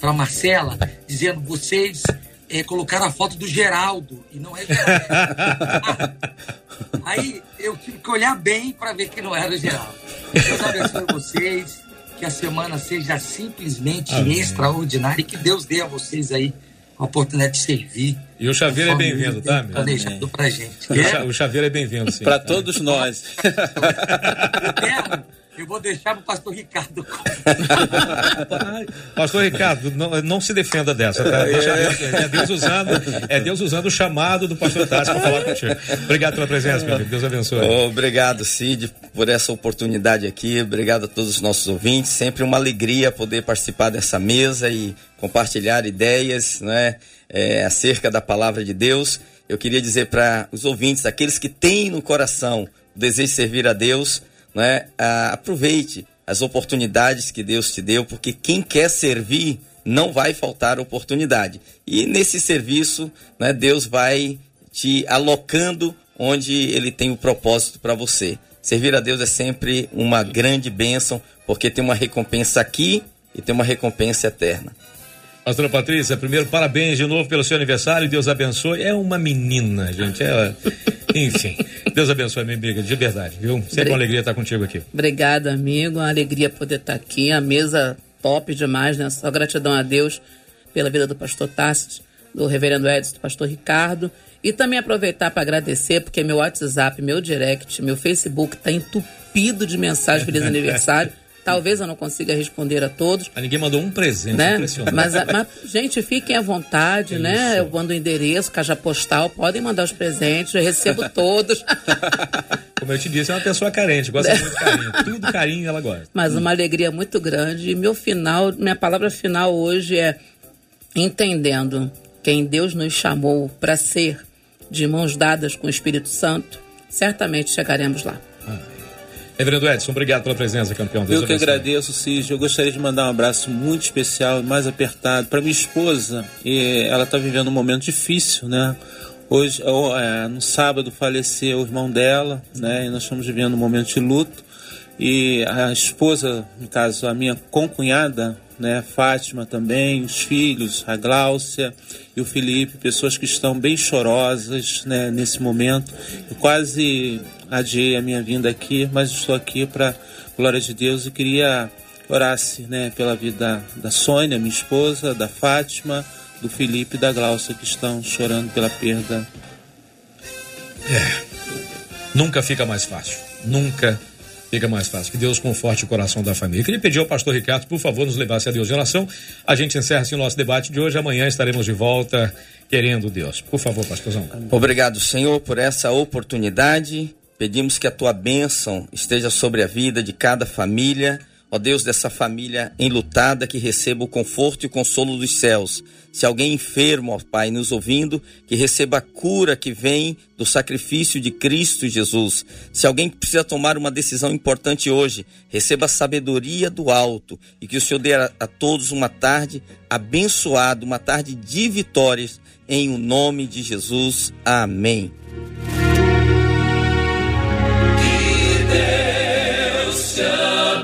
para Marcela dizendo vocês eh, colocaram a foto do Geraldo e não é Geraldo. Aí eu tive que olhar bem para ver que não era o Geraldo. Deus abençoe vocês, que a semana seja simplesmente Amém. extraordinária e que Deus dê a vocês aí a oportunidade de servir. E o chaveiro é bem-vindo, tá, meu? Planejado pra gente. O cha- O chaveiro é bem-vindo, sim. Para tá? todos nós. Eu vou deixar pro pastor Ricardo. Pastor Ricardo, não, não se defenda dessa, tá? Deixa Deus, é, Deus usando, é Deus usando o chamado do pastor Tassi para falar contigo. Obrigado pela presença, meu amigo. Deus abençoe. Obrigado, Cid, por essa oportunidade aqui. Obrigado a todos os nossos ouvintes. Sempre uma alegria poder participar dessa mesa e compartilhar ideias né, é, acerca da palavra de Deus. Eu queria dizer para os ouvintes, aqueles que têm no coração o desejo de servir a Deus, né, ah, aproveite as oportunidades que Deus te deu, porque quem quer servir não vai faltar oportunidade. E nesse serviço, né, Deus vai te alocando onde ele tem o propósito para você. Servir a Deus é sempre uma grande bênção, porque tem uma recompensa aqui e tem uma recompensa eterna. Pastora Patrícia, primeiro, parabéns de novo pelo seu aniversário. Deus abençoe. É uma menina, gente. É... Enfim, Deus abençoe, minha amiga, de verdade, viu? Sempre uma alegria estar contigo aqui. Obrigada, amigo. Uma alegria poder estar aqui. A mesa top demais, né? Só gratidão a Deus pela vida do pastor Tassis, do reverendo Edson, do pastor Ricardo. E também aproveitar para agradecer, porque meu WhatsApp, meu direct, meu Facebook está entupido de mensagens feliz aniversário. Talvez eu não consiga responder a todos. Ah, ninguém mandou um presente, né? impressionante. Mas, a- mas, gente, fiquem à vontade, É né? Eu mando o endereço, caixa postal, podem mandar os presentes, eu recebo todos. Como eu te disse, é uma pessoa carente, gosta muito de carinho. Tudo carinho ela gosta. Mas uma alegria muito grande. E meu final, minha palavra final hoje é entendendo quem Deus nos chamou para ser, de mãos dadas com o Espírito Santo, certamente chegaremos lá. Reverendo Edson, obrigado pela presença, campeão. Deus Eu que agradeço, Cid. Eu gostaria de mandar um abraço muito especial, mais apertado, para minha esposa. E ela está vivendo um momento difícil, né? Hoje, é, no sábado, faleceu o irmão dela, né? E nós estamos vivendo um momento de luto. E a esposa, no caso, a minha concunhada, né? Fátima também, os filhos, a Gláucia e o Felipe, pessoas que estão bem chorosas, né? Nesse momento. Eu quase adiei a minha vinda aqui, mas estou aqui para glória de Deus e queria orasse, né? Pela vida da, Sônia, minha esposa, da Fátima, do Felipe e da Gláucia que estão chorando pela perda Nunca fica mais fácil. Nunca fica mais fácil. Que Deus conforte o coração da família. Eu queria pedir ao pastor Ricardo, por favor, nos levasse a Deus em oração. A gente encerra assim o nosso debate de hoje. Amanhã estaremos de volta, querendo Deus. Por favor, pastorzão. Obrigado, Senhor, por essa oportunidade. Pedimos que a tua bênção esteja sobre a vida de cada família, Ó Deus dessa família enlutada, que receba o conforto e o consolo dos céus. Se alguém enfermo, ó Pai, nos ouvindo, que receba a cura que vem do sacrifício de Cristo Jesus. Se alguém precisa tomar uma decisão importante hoje, receba a sabedoria do alto e que o Senhor dê a, a todos uma tarde abençoada, uma tarde de vitórias, em o nome de Jesus. Amém.